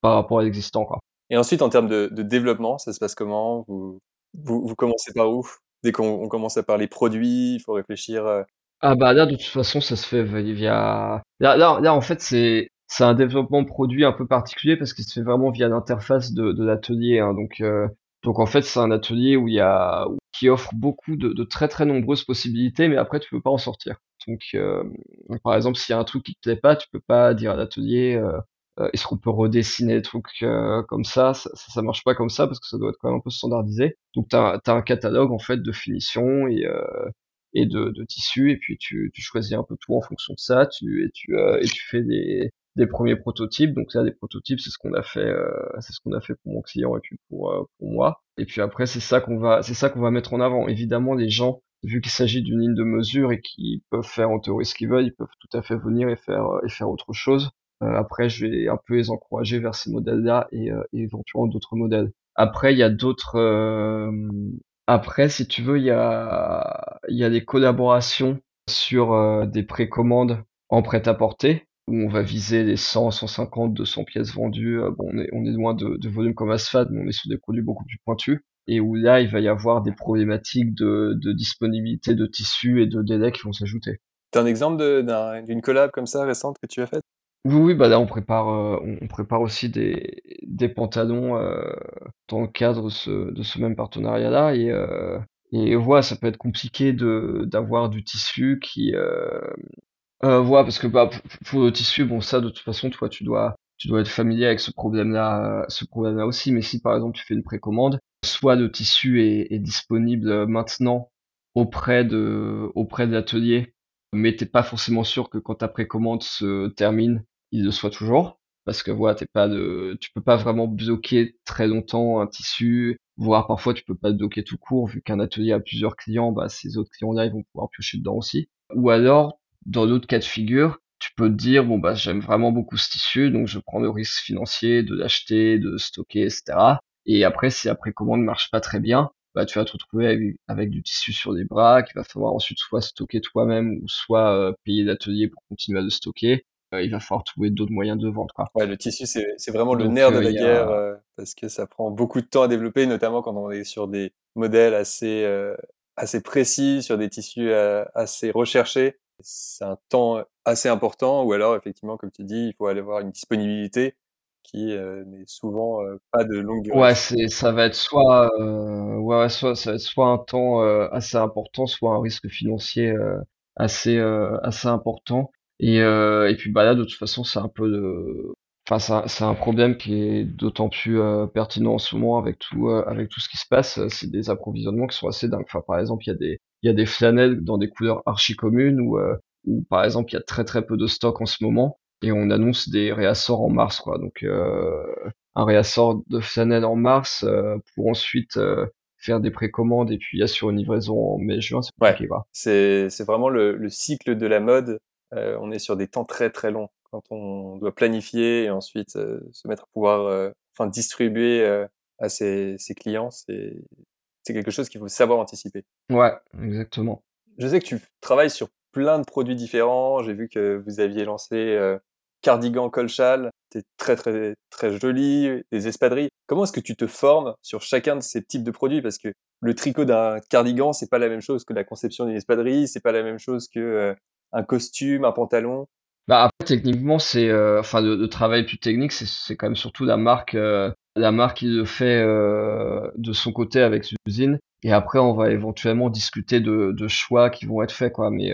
par rapport à l'existant quoi. Et ensuite en termes de, de développement ça se passe comment? Vous vous, vous commencez par où? Dès qu'on commence à parler produits il faut réfléchir ah bah là, de toute façon, ça se fait via... Là, là, là en fait, c'est c'est un développement produit un peu particulier parce qu'il se fait vraiment via l'interface de, de l'atelier. Hein. Donc, euh, donc en fait, c'est un atelier où il y a qui offre beaucoup de, de, très très nombreuses possibilités, mais après, tu peux pas en sortir. Donc, euh, par exemple, s'il y a un truc qui te plaît pas, tu peux pas dire à l'atelier euh, euh est-ce qu'on peut redessiner des trucs euh, comme ça, ça, ça marche pas comme ça parce que ça doit être quand même un peu standardisé. Donc, tu as, as, un catalogue en fait de finition et et de, de tissu et puis tu, choisis un peu tout en fonction de ça tu et tu euh, et tu fais des premiers prototypes. Donc là des prototypes c'est ce qu'on a fait euh, c'est ce qu'on a fait pour mon client et puis pour euh, pour moi. Et puis après c'est ça qu'on va c'est ça qu'on va mettre en avant. Évidemment les gens vu qu'il s'agit d'une ligne de mesure et qu'ils peuvent faire en théorie ce qu'ils veulent ils peuvent tout à fait venir et faire et faire autre chose. Après je vais un peu les encourager vers ces modèles là et, et éventuellement d'autres modèles. Après il y a d'autres après, si tu veux, il y a, y a des collaborations sur euh, des précommandes en prêt-à-porter où on va viser les 100, 150, 200 pièces vendues. Euh, bon, on est, on est loin de, de volume comme Asphalt, mais on est sur des produits beaucoup plus pointus. Et où là, il va y avoir des problématiques de, de disponibilité de tissus et de délais qui vont s'ajouter. T'as un exemple d'une collab comme ça récente que tu as faite? Oui, oui, bah là on prépare, euh, on prépare aussi des, des pantalons euh, dans le cadre de ce, de ce même partenariat-là et euh, et voilà, ça peut être compliqué d'avoir du tissu qui euh, euh, voilà parce que bah pour le tissu, bon ça de toute façon toi tu dois tu dois être familier avec ce problème-là, ce problème-là aussi. Mais si par exemple tu fais une précommande, soit le tissu est, est disponible maintenant auprès de auprès de l'atelier, mais t'es pas forcément sûr que quand ta précommande se termine, il le soit toujours parce que voilà t'es pas de tu peux pas vraiment bloquer très longtemps un tissu voire parfois tu peux pas bloquer tout court vu qu'un atelier a plusieurs clients bah ces autres clients là ils vont pouvoir piocher dedans aussi. Ou alors dans l'autre cas de figure tu peux te dire bon bah j'aime vraiment beaucoup ce tissu donc je prends le risque financier de l'acheter de stocker etc et après si la précommande marche pas très bien bah tu vas te retrouver avec, du tissu sur les bras qu'il va falloir ensuite soit stocker toi-même ou soit euh, payer l'atelier pour continuer à le stocker il va falloir trouver d'autres moyens de vente. Quoi. Ouais, le tissu, c'est vraiment le nerf de euh, la guerre euh, parce que ça prend beaucoup de temps à développer, notamment quand on est sur des modèles assez, assez précis, sur des tissus assez recherchés. C'est un temps assez important, ou alors effectivement, comme tu dis, il faut aller avoir une disponibilité qui n'est souvent pas de longue durée. Ouais, c'est ça va être soit ouais, soit ça va être soit un temps assez important, soit un risque financier assez assez important. Et, euh, et puis bah là, de toute façon, c'est un peu de... Enfin, c'est un, problème qui est d'autant plus euh, pertinent en ce moment avec tout, euh, avec tout ce qui se passe. C'est des approvisionnements qui sont assez dingues. Enfin, par exemple, il y a des, il y a des flanelles dans des couleurs archi communes où, où, par exemple, il y a très très peu de stock en ce moment et on annonce des réassorts en mars, quoi. Donc, un réassort de flanelle en mars pour ensuite faire des précommandes et puis assurer une livraison en mai-juin, c'est. Ouais, c'est vraiment le, le, cycle de la mode euh, on est sur des temps très très longs quand on doit planifier et ensuite euh, se mettre à pouvoir euh, enfin distribuer à ses, ses clients. C'est c'est quelque chose qu'il faut savoir anticiper. Ouais, exactement. Je sais que tu travailles sur plein de produits différents. J'ai vu que vous aviez lancé cardigan colchal, c'est très très très joli, des espadrilles. Comment est-ce que tu te formes sur chacun de ces types de produits? Parce que le tricot d'un cardigan, c'est pas la même chose que la conception d'une espadrille, c'est pas la même chose que un costume, un pantalon? Bah après techniquement c'est euh, enfin de, travail plus technique c'est quand même surtout la marque euh, la marque qui le fait euh, de son côté avec l'usine et après on va éventuellement discuter de, choix qui vont être faits quoi. Mais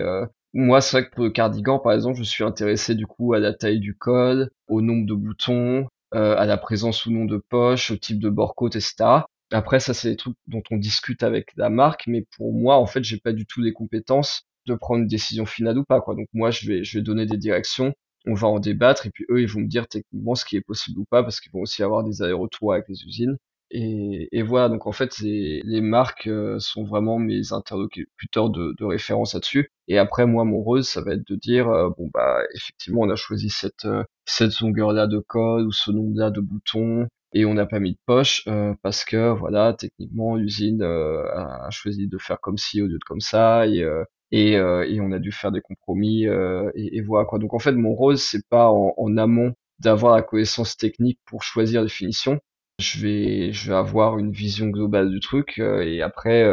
moi c'est vrai que pour le cardigan par exemple je suis intéressé du coup à la taille du code au nombre de boutons à la présence ou non de poche au type de bord côte etc après ça c'est des trucs dont on discute avec la marque mais pour moi en fait j'ai pas du tout les compétences de prendre une décision finale ou pas quoi. Donc moi je vais je vais donner des directions, on va en débattre et puis eux ils vont me dire techniquement ce qui est possible ou pas parce qu'ils vont aussi avoir des allers-retours avec les usines. Et, et voilà, donc en fait, les, marques euh, sont vraiment mes interlocuteurs de, de référence là-dessus. Et après, moi, mon rôle, ça va être de dire, euh, bon bah, effectivement, on a choisi cette euh, cette longueur-là de code ou ce nombre-là de boutons, et on n'a pas mis de poche parce que voilà, techniquement, l'usine a choisi de faire comme ci au lieu de comme ça, et, euh, et on a dû faire des compromis euh, et, et, voilà quoi. Donc en fait, mon rôle c'est pas en, en amont d'avoir la connaissance technique pour choisir les finitions. Je vais je vais avoir une vision globale du truc euh, et après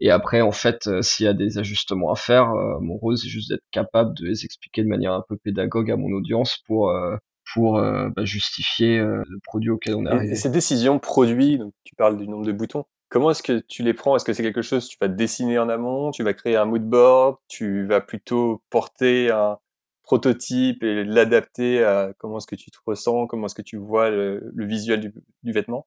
et après en fait s'il y a des ajustements à faire, mon rôle c'est juste d'être capable de les expliquer de manière un peu pédagogue à mon audience pour pour bah, justifier le produit auquel on est arrivé. Et, ces décisions produits, donc tu parles du nombre de boutons, Comment est-ce que tu les prends? Est-ce que c'est quelque chose que tu vas dessiner en amont Tu vas créer un mood board Tu vas plutôt porter un prototype et l'adapter à comment est-ce que tu te ressens Comment est-ce que tu vois le, visuel du, vêtement?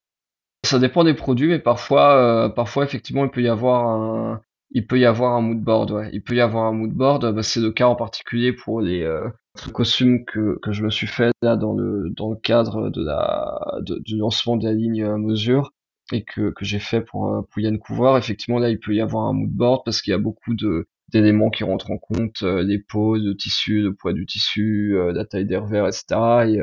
Ça dépend des produits, mais parfois, euh, parfois effectivement, il peut y avoir un, il peut y avoir un mood board. Il peut y avoir un mood board. Bah, c'est le cas en particulier pour les euh, costumes que, que je me suis fait là dans le dans le cadre de la de, du lancement de la ligne mesure et que, que j'ai fait pour, euh, pour Yann Couvreur, effectivement là il peut y avoir un mood board parce qu'il y a beaucoup de d'éléments qui rentrent en compte, euh, les poses, le tissu, le poids du tissu, euh, la taille des revers, etc. Et,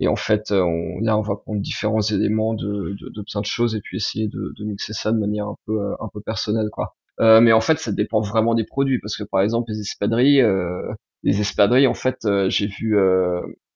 et en fait, on, là, on va prendre différents éléments de, de, de plein de choses et puis essayer de, de mixer ça de manière un peu un peu personnelle, quoi. Euh, mais en fait, ça dépend vraiment des produits parce que par exemple, les espadrilles, euh, les espadrilles, en fait, j'ai vu,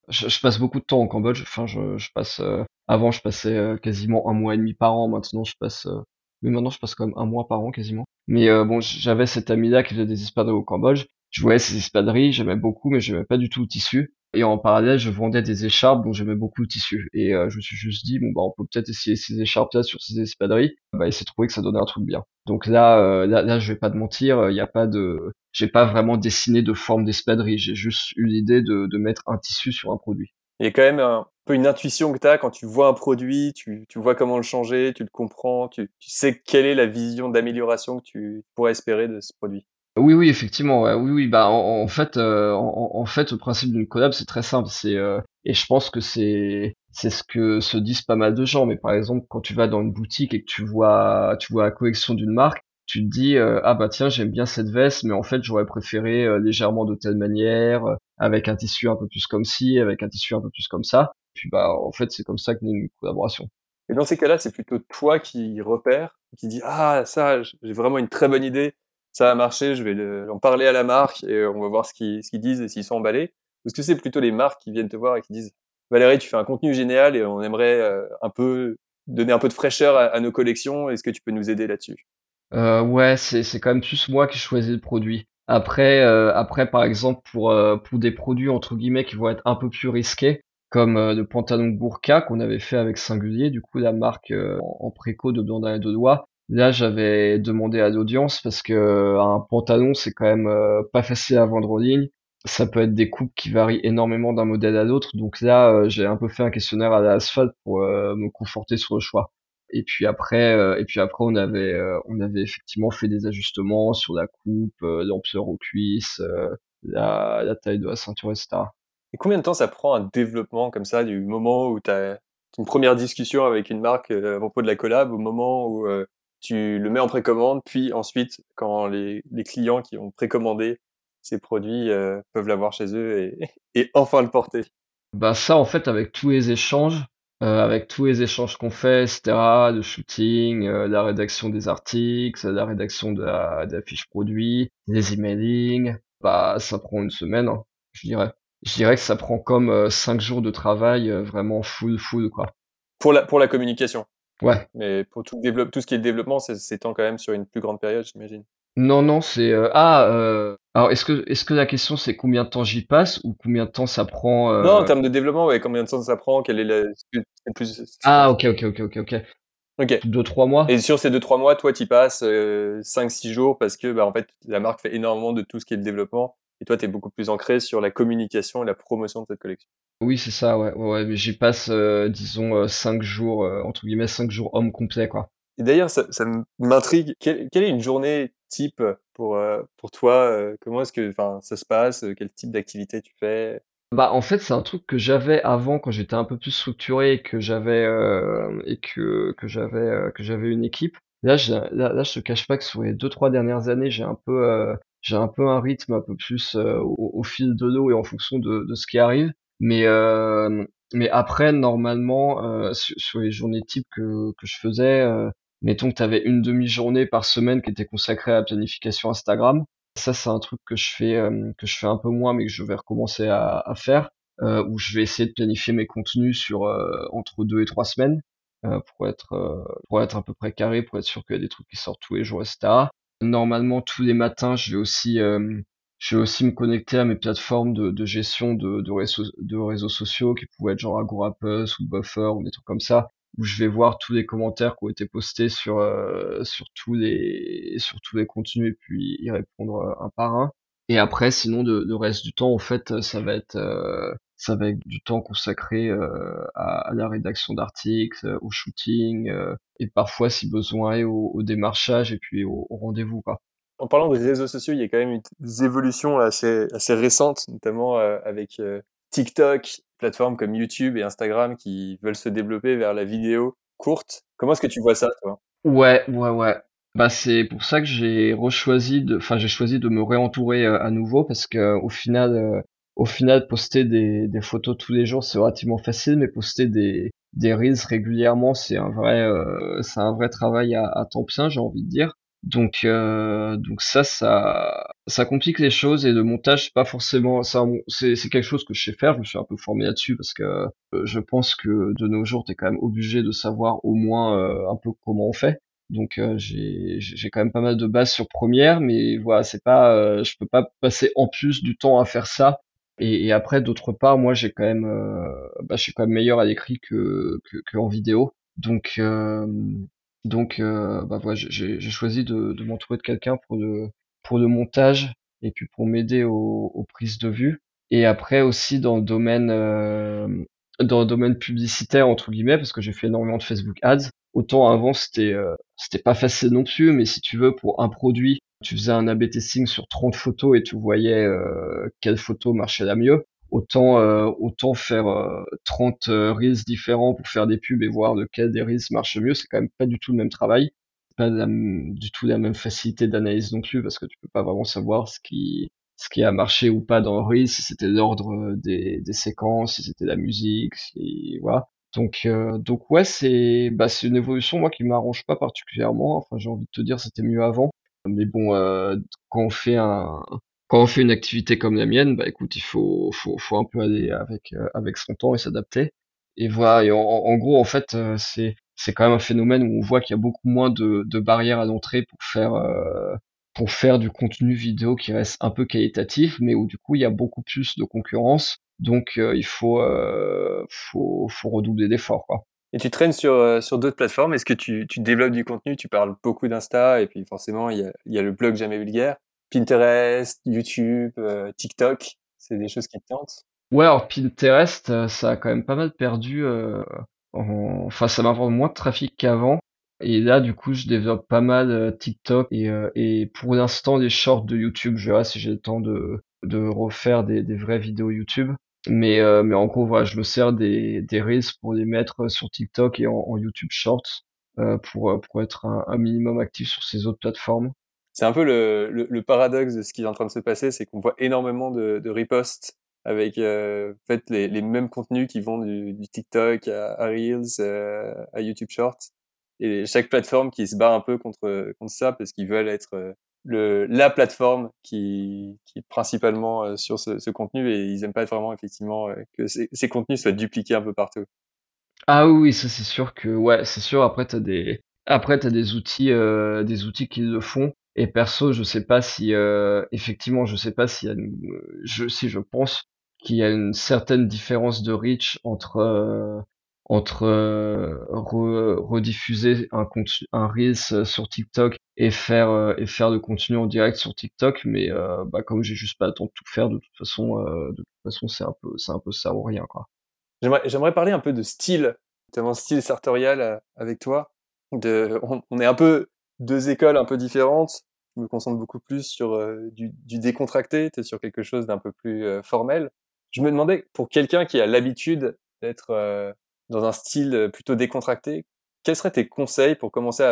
je, passe beaucoup de temps au Cambodge. Enfin, je, passe avant, je passais euh, quasiment un mois et demi par an. Maintenant, je passe, euh, mais maintenant, je passe quand même un mois par an quasiment. Mais euh, bon, j'avais cet ami-là qui faisait des espadrilles au Cambodge. Je voyais ces espadrilles, j'aimais beaucoup, mais j'aimais pas du tout le tissu. Et en parallèle, je vendais des écharpes dont j'aimais beaucoup le tissu. Et je me suis juste dit, bon bah on peut peut-être essayer ces écharpes-là sur ces espadrilles. Bah, et c'est trouvé que ça donnait un truc bien. Donc là, là, là, je vais pas te mentir, il n'y a pas de, j'ai pas vraiment dessiné de forme d'espadrille. J'ai juste eu l'idée de, de mettre un tissu sur un produit. Il y a quand même un peu une intuition que tu as quand tu vois un produit, tu, tu vois comment le changer, tu le comprends, tu sais quelle est la vision d'amélioration que tu pourrais espérer de ce produit. Oui, oui, effectivement. Oui, oui. Bah, en, fait, euh, en, fait, le principe d'une collab, c'est très simple. C'est euh, et je pense que c'est c'est ce que se disent pas mal de gens. Mais par exemple, quand tu vas dans une boutique et que tu vois tu vois la collection d'une marque, tu te dis euh, ah bah tiens j'aime bien cette veste mais en fait j'aurais préféré euh, légèrement de telle manière euh, avec un tissu un peu plus comme ci avec un tissu un peu plus comme ça puis bah en fait c'est comme ça que naît une collaboration et dans ces cas-là c'est plutôt toi qui repère qui dit ah ça j'ai vraiment une très bonne idée ça a marché je vais en parler à la marque et on va voir ce qu'ils disent et s'ils sont emballés ou est-ce que c'est plutôt les marques qui viennent te voir et qui disent Valérie tu fais un contenu génial et on aimerait un peu donner un peu de fraîcheur à, nos collections est-ce que tu peux nous aider là-dessus? Euh, ouais, c'est quand même plus moi qui choisis le produit. Après, euh, après par exemple pour euh, pour des produits entre guillemets qui vont être un peu plus risqués, comme euh, le pantalon burqa qu'on avait fait avec Singulier, du coup la marque en, préco de bandana de doigts. Là, j'avais demandé à l'audience parce que un pantalon c'est quand même pas facile à vendre en ligne. Ça peut être des coupes qui varient énormément d'un modèle à l'autre. Donc là, j'ai un peu fait un questionnaire à l'asphalte pour me conforter sur le choix. Et puis après, euh, et puis après, on avait, euh, on avait effectivement fait des ajustements sur la coupe, euh, l'ampleur aux cuisses, la, la taille de la ceinture, etc. Et combien de temps ça prend un développement comme ça, du moment où tu as une première discussion avec une marque à propos de la collab, au moment où tu le mets en précommande, puis ensuite, quand les, les clients qui ont précommandé ces produits peuvent l'avoir chez eux et, et enfin le porter Bah ça, en fait, avec tous les échanges, euh, avec tous les échanges qu'on fait, etc., le shooting, euh, la rédaction des articles, la rédaction de la, de la fiche produit, les emailing, bah ça prend une semaine, hein, je dirais. Je dirais que ça prend comme euh, cinq jours de travail vraiment full full quoi. Pour la pour la communication. Ouais. Mais pour tout développe tout ce qui est développement, c'est s'étend quand même sur une plus grande période, j'imagine. Non, non, c'est euh, ah. euh, alors, est-ce que est-ce que la question c'est combien de temps j'y passe ou combien de temps ça prend Non, en euh, termes de développement, ouais, combien de temps ça prend? Quel est le, plus? Ah, ok, ok, ok, ok, ok. Ok. Deux, trois mois? Et sur ces deux, trois mois, toi, tu passes euh, 5-6 jours parce que, bah, en fait, la marque fait énormément de tout ce qui est le développement. Et toi, tu es beaucoup plus ancré sur la communication et la promotion de cette collection. Oui, c'est ça, ouais, ouais, ouais. Mais j'y passe, euh, disons, euh, cinq jours euh, entre guillemets, cinq jours homme complet, quoi. Et d'ailleurs, ça, ça m'intrigue. Quelle, quelle est une journée type pour, euh, pour toi? euh, Comment est-ce que, ça se passe? Quel type d'activité tu fais? Bah, en fait, c'est un truc que j'avais avant quand j'étais un peu plus structuré et que j'avais euh, et que que j'avais euh, que j'avais une équipe. Là, je, là, là, je te cache pas que sur les deux trois dernières années, j'ai un peu euh, j'ai un peu un rythme un peu plus euh, au, au fil de l'eau et en fonction de de ce qui arrive. Mais euh, mais après, normalement, euh, sur, sur les journées types que que je faisais, euh, mettons que tu avais une demi-journée par semaine qui était consacrée à la planification Instagram. Ça, c'est un truc que je fais, euh, que je fais un peu moins, mais que je vais recommencer à, à faire, euh, où je vais essayer de planifier mes contenus sur entre deux et trois semaines pour être pour être à peu près carré, pour être sûr qu'il y a des trucs qui sortent tous les jours, etc. Normalement, tous les matins, je vais aussi euh, je vais aussi me connecter à mes plateformes de, de gestion de, de, réseaux, de réseaux sociaux qui pouvaient être genre Agorapus ou Buffer ou des trucs comme ça où je vais voir tous les commentaires qui ont été postés sur euh, sur tous les sur tous les contenus et puis y répondre euh, un par un. Et après, sinon, le, reste du temps, en fait, ça va être euh, ça va être du temps consacré euh, à, à la rédaction d'articles, euh, au shooting euh, et parfois, si besoin, au, au démarchage et puis au, au rendez-vous. En parlant des réseaux sociaux, il y a quand même des évolutions assez, assez récentes, notamment euh, avec TikTok, plateformes comme YouTube et Instagram qui veulent se développer vers la vidéo courte. Comment est-ce que tu vois ça, toi? Ouais, ouais, ouais. Bah c'est pour ça que j'ai rechoisi de, enfin j'ai choisi de me réentourer à nouveau parce que au final, au final poster des, des photos tous les jours c'est relativement facile, mais poster des des reels régulièrement c'est un vrai, euh, c'est un vrai travail à, à temps plein j'ai envie de dire. Donc euh, donc ça ça ça complique les choses et le montage c'est pas forcément c'est c'est quelque chose que je sais faire. Je me suis un peu formé là-dessus parce que euh, je pense que de nos jours t'es quand même obligé de savoir au moins euh, un peu comment on fait. Donc euh, j'ai j'ai quand même pas mal de bases sur Première, mais voilà, c'est pas, euh, je peux pas passer en plus du temps à faire ça. Et, et après, d'autre part, moi j'ai quand même, euh, bah, je suis quand même meilleur à l'écrit que, que que en vidéo. Donc euh, donc euh, bah voilà, j'ai choisi de, de m'entourer de quelqu'un pour le pour le montage et puis pour m'aider aux, aux prises de vue. Et après aussi dans le domaine euh, dans le domaine publicitaire entre guillemets parce que j'ai fait énormément de Facebook Ads. Autant avant c'était euh, c'était pas facile non plus, mais si tu veux pour un produit, tu faisais un A/B testing sur 30 photos et tu voyais euh, quelle photo marchait la mieux. Autant euh, autant faire euh, 30 euh, reels différents pour faire des pubs et voir lequel des reels marche mieux, c'est quand même pas du tout le même travail, pas du tout la même facilité d'analyse non plus parce que tu peux pas vraiment savoir ce qui ce qui a marché ou pas dans le reel, si c'était l'ordre des, des séquences, si c'était la musique, si voilà. Donc, euh, donc ouais, c'est bah, c'est une évolution moi qui m'arrange pas particulièrement. Enfin, j'ai envie de te dire, c'était mieux avant. Mais bon, euh, quand on fait une activité comme la mienne, bah écoute, il faut un peu aller avec euh, avec son temps et s'adapter. Et voilà. En, gros, en fait, euh, c'est quand même un phénomène où on voit qu'il y a beaucoup moins de barrières à l'entrée pour faire du contenu vidéo qui reste un peu qualitatif, mais où du coup il y a beaucoup plus de concurrence. Donc il faut, redoubler d'efforts. Et tu traînes sur, euh, sur d'autres plateformes. Est-ce que tu, tu développes du contenu? Tu parles beaucoup d'Insta et puis forcément, il y a, y a le blog Jamais Vulgaire. Pinterest, YouTube, euh, TikTok. C'est des choses qui te tentent? Ouais, alors Pinterest, euh, ça a quand même pas mal perdu. euh, en- Enfin, ça m'apporte moins de trafic qu'avant. Et là, du coup, je développe pas mal TikTok et, et pour l'instant, les shorts de YouTube. Je verrai si j'ai le temps de, de refaire des, des vraies vidéos YouTube. Mais, euh, mais en gros, voilà, je me sers des, des Reels pour les mettre sur TikTok et en, YouTube Shorts euh, pour, euh, pour être un, minimum actif sur ces autres plateformes. C'est un peu le, le, le paradoxe de ce qui est en train de se passer, c'est qu'on voit énormément de, de reposts avec euh, en fait les, les mêmes contenus qui vont du, du TikTok à, à Reels, euh, à YouTube Shorts, et chaque plateforme qui se bat un peu contre contre ça parce qu'ils veulent être euh, la plateforme qui est principalement euh, sur ce, contenu et ils aiment pas vraiment effectivement euh, que ces, contenus soient dupliqués un peu partout. Ah oui, ça c'est sûr que ouais, c'est sûr. Après t'as des après t'as des outils euh, des outils qui le font Et perso, je sais pas si, effectivement, je sais pas a, je, si je pense qu'il y a une certaine différence de reach entre entre euh, rediffuser un un reels sur TikTok et faire euh, et faire le contenu en direct sur TikTok. Mais euh, bah comme j'ai juste pas le temps de tout faire de toute façon de toute façon c'est un peu un peu ça ou rien j'aimerais parler un peu de style notamment style sartorial avec toi. De on, est un peu deux écoles un peu différentes. Je me concentre beaucoup plus sur du, décontracté es sur quelque chose d'un peu plus formel. Je me demandais pour quelqu'un qui a l'habitude d'être dans un style euh, plutôt décontracté, quels seraient tes conseils pour commencer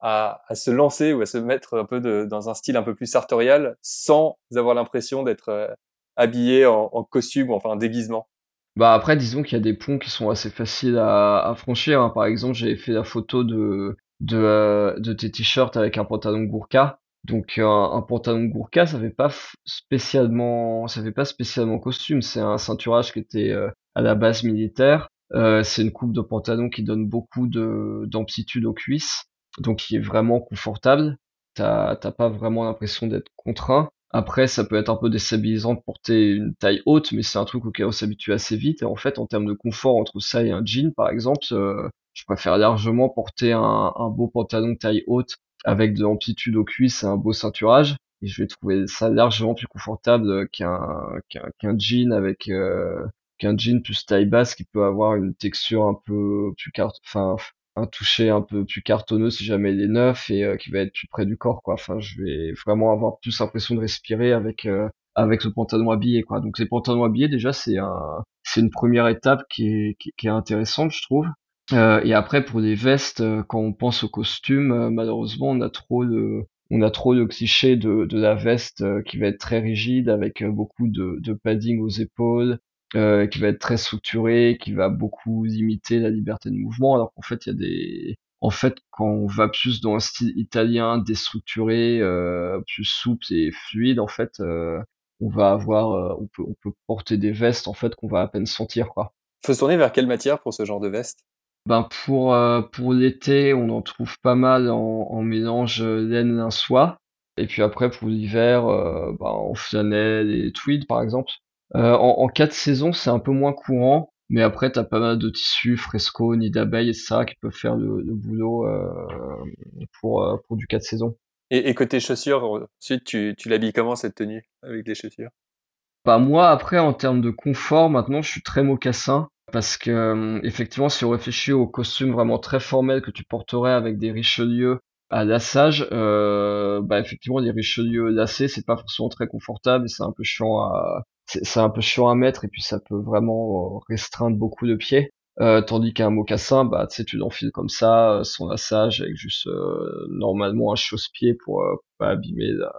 à, se lancer ou à se mettre un peu dans un style un peu plus sartorial sans avoir l'impression d'être euh, habillé en, en, costume ou enfin un déguisement? Bah après, disons qu'il y a des ponts qui sont assez faciles à, franchir. Hein. Par exemple, j'avais fait la photo de euh, tes t-shirts avec un pantalon Gourka. Donc un, un pantalon Gourka, ça fait pas spécialement, ça fait pas spécialement costume. C'est un ceinturage qui était à la base militaire euh, c'est une coupe de pantalon qui donne beaucoup de d'amplitude aux cuisses, donc qui est vraiment confortable. T'as t'as pas vraiment l'impression d'être contraint. Après, ça peut être un peu déstabilisant de porter une taille haute, mais c'est un truc auquel on s'habitue assez vite. Et en fait, en termes de confort entre ça et un jean, par exemple, euh, je préfère largement porter un, un beau pantalon taille haute avec de l'amplitude aux cuisses et un beau ceinturage. Et je vais trouver ça largement plus confortable qu'un qu'un jean avec euh, qu'un jean plus taille basse qui peut avoir une texture un peu plus carte, enfin un toucher un peu plus cartonneux si jamais il est neuf et euh, qui va être plus près du corps quoi. Enfin, je vais vraiment avoir plus l'impression de respirer avec euh, avec ce pantalon habillé quoi. Donc ces pantalons habillés déjà c'est un c'est une première étape qui est qui, est intéressante je trouve. Euh, et après pour les vestes quand on pense au costume malheureusement on a trop de on a trop de clichés de, de la veste qui va être très rigide avec beaucoup de, de padding aux épaules, euh, qui va être très structuré, qui va beaucoup imiter la liberté de mouvement, alors qu'en fait il y a des en fait, quand on va plus dans un style italien déstructuré, euh, plus souple et fluide, en fait, euh, on va avoir, on peut, on peut porter des vestes en fait qu'on va à peine sentir quoi. Faut se tourner vers quelle matière pour ce genre de veste? Ben pour pour l'été, on en trouve pas mal en, en mélange laine lin soie, et puis après pour l'hiver, ben, en flanelle et tweed par exemple. Euh, en, en quatre saisons, c'est un peu moins courant, mais après, t'as pas mal de tissus, fresco, nid d'abeilles et ça qui peuvent faire le, boulot euh, pour, euh, pour du 4 saisons. Et, et côté chaussures, ensuite, tu, tu l'habilles comment cette tenue avec des chaussures? Bah moi, après, en termes de confort, maintenant, je suis très mocassin. Parce que effectivement, si on réfléchit au costume vraiment très formel que tu porterais avec des Richelieu à lassage, euh, bah effectivement, les Richelieu lacés, c'est pas forcément très confortable et c'est un peu chiant à, c'est un peu chiant à mettre et puis ça peut vraiment euh, restreindre beaucoup de pieds. Euh, tandis qu'un mocassin, bah, tu sais, tu l'enfiles comme ça, euh, sans lassage, avec juste euh, normalement un chausse-pied pour, pas abîmer la,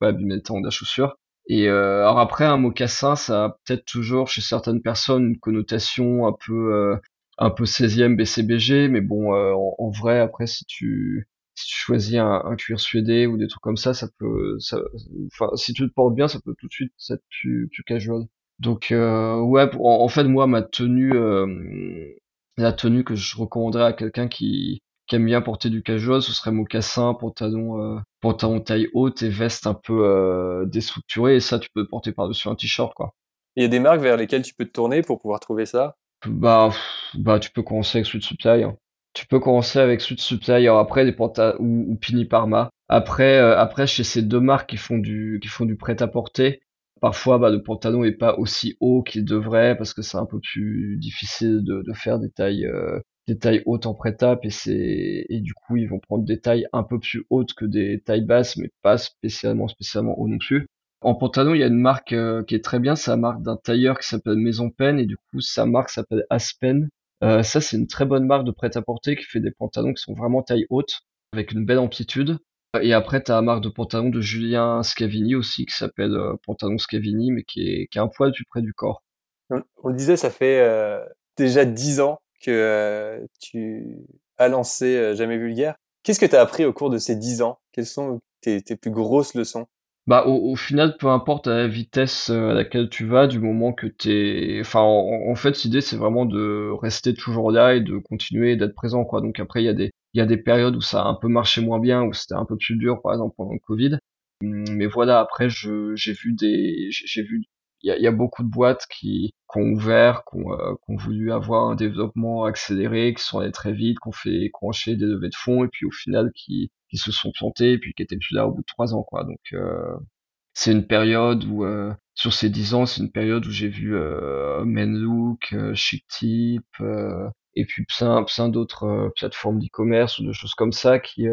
pas abîmer le temps de la chaussure. Et alors après, un mocassin, ça a peut-être toujours chez certaines personnes une connotation un peu un peu 16e BCBG, mais bon, en, en, vrai, après, si tu si tu choisis un, un, cuir suédé ou des trucs comme ça, ça peut, ça, enfin, si tu te portes bien, ça peut tout de suite être plus, plus casual. Donc, euh, ouais, en, fait, moi, ma tenue, euh, la tenue que je recommanderais à quelqu'un qui, qui aime bien porter du casual, ce serait mocassin, pantalon, euh, pantalon taille haute et veste un peu déstructurée. Et ça, tu peux porter par-dessus un t-shirt, quoi. Il y a des marques vers lesquelles tu peux te tourner pour pouvoir trouver ça? Bah, bah, tu peux commencer avec Sweet Supply. Hein. Tu peux commencer avec Sweet Supply, après des pantalons ou, ou Pini Parma. Après, euh, après chez ces deux marques qui font du qui font du prêt à porter, parfois bah, le pantalon est pas aussi haut qu'il devrait parce que c'est un peu plus difficile de, de faire des tailles euh, des tailles hautes en prêt-à et c'est et du coup ils vont prendre des tailles un peu plus hautes que des tailles basses mais pas spécialement spécialement haut non plus. En pantalon, il y a une marque euh, qui est très bien, c'est la marque d'un tailleur qui s'appelle Maison Pen et du coup sa marque s'appelle Aspen euh, ça, c'est une très bonne marque de prêt-à-porter qui fait des pantalons qui sont vraiment taille haute, avec une belle amplitude. Et après, tu as la marque de pantalon de Julien Scavini aussi, qui s'appelle euh, Pantalon Scavini, mais qui est, qui est un poil plus près du corps. On, le disait, ça fait euh, déjà dix ans que tu as lancé Jamais Vulgaire. Qu'est-ce que tu as appris au cours de ces dix ans? Quelles sont tes, tes plus grosses leçons? Bah au, final, peu importe la vitesse euh, à laquelle tu vas, du moment que t'es, enfin en, fait l'idée c'est vraiment de rester toujours là et de continuer d'être présent quoi. Donc après il y a des Il y a des périodes où ça a un peu marché moins bien, où c'était un peu plus dur, par exemple pendant le Covid. Hum, mais voilà, après, je, j'ai vu des, j'ai vu, il y a, y a, beaucoup de boîtes qui, qui ont ouvert, qui ont, euh, qui ont, voulu avoir un développement accéléré, qui sont allés très vite, qui ont fait, qui ont des levées de fonds, et puis au final, qui, qui se sont plantés, puis qui étaient plus là au bout de trois ans, quoi. Donc, euh, c'est une période où, euh, sur ces dix ans, c'est une période où j'ai vu euh, Menlook, Shiptip, euh, et puis plein, plein d'autres plateformes d'e-commerce ou de choses comme ça qui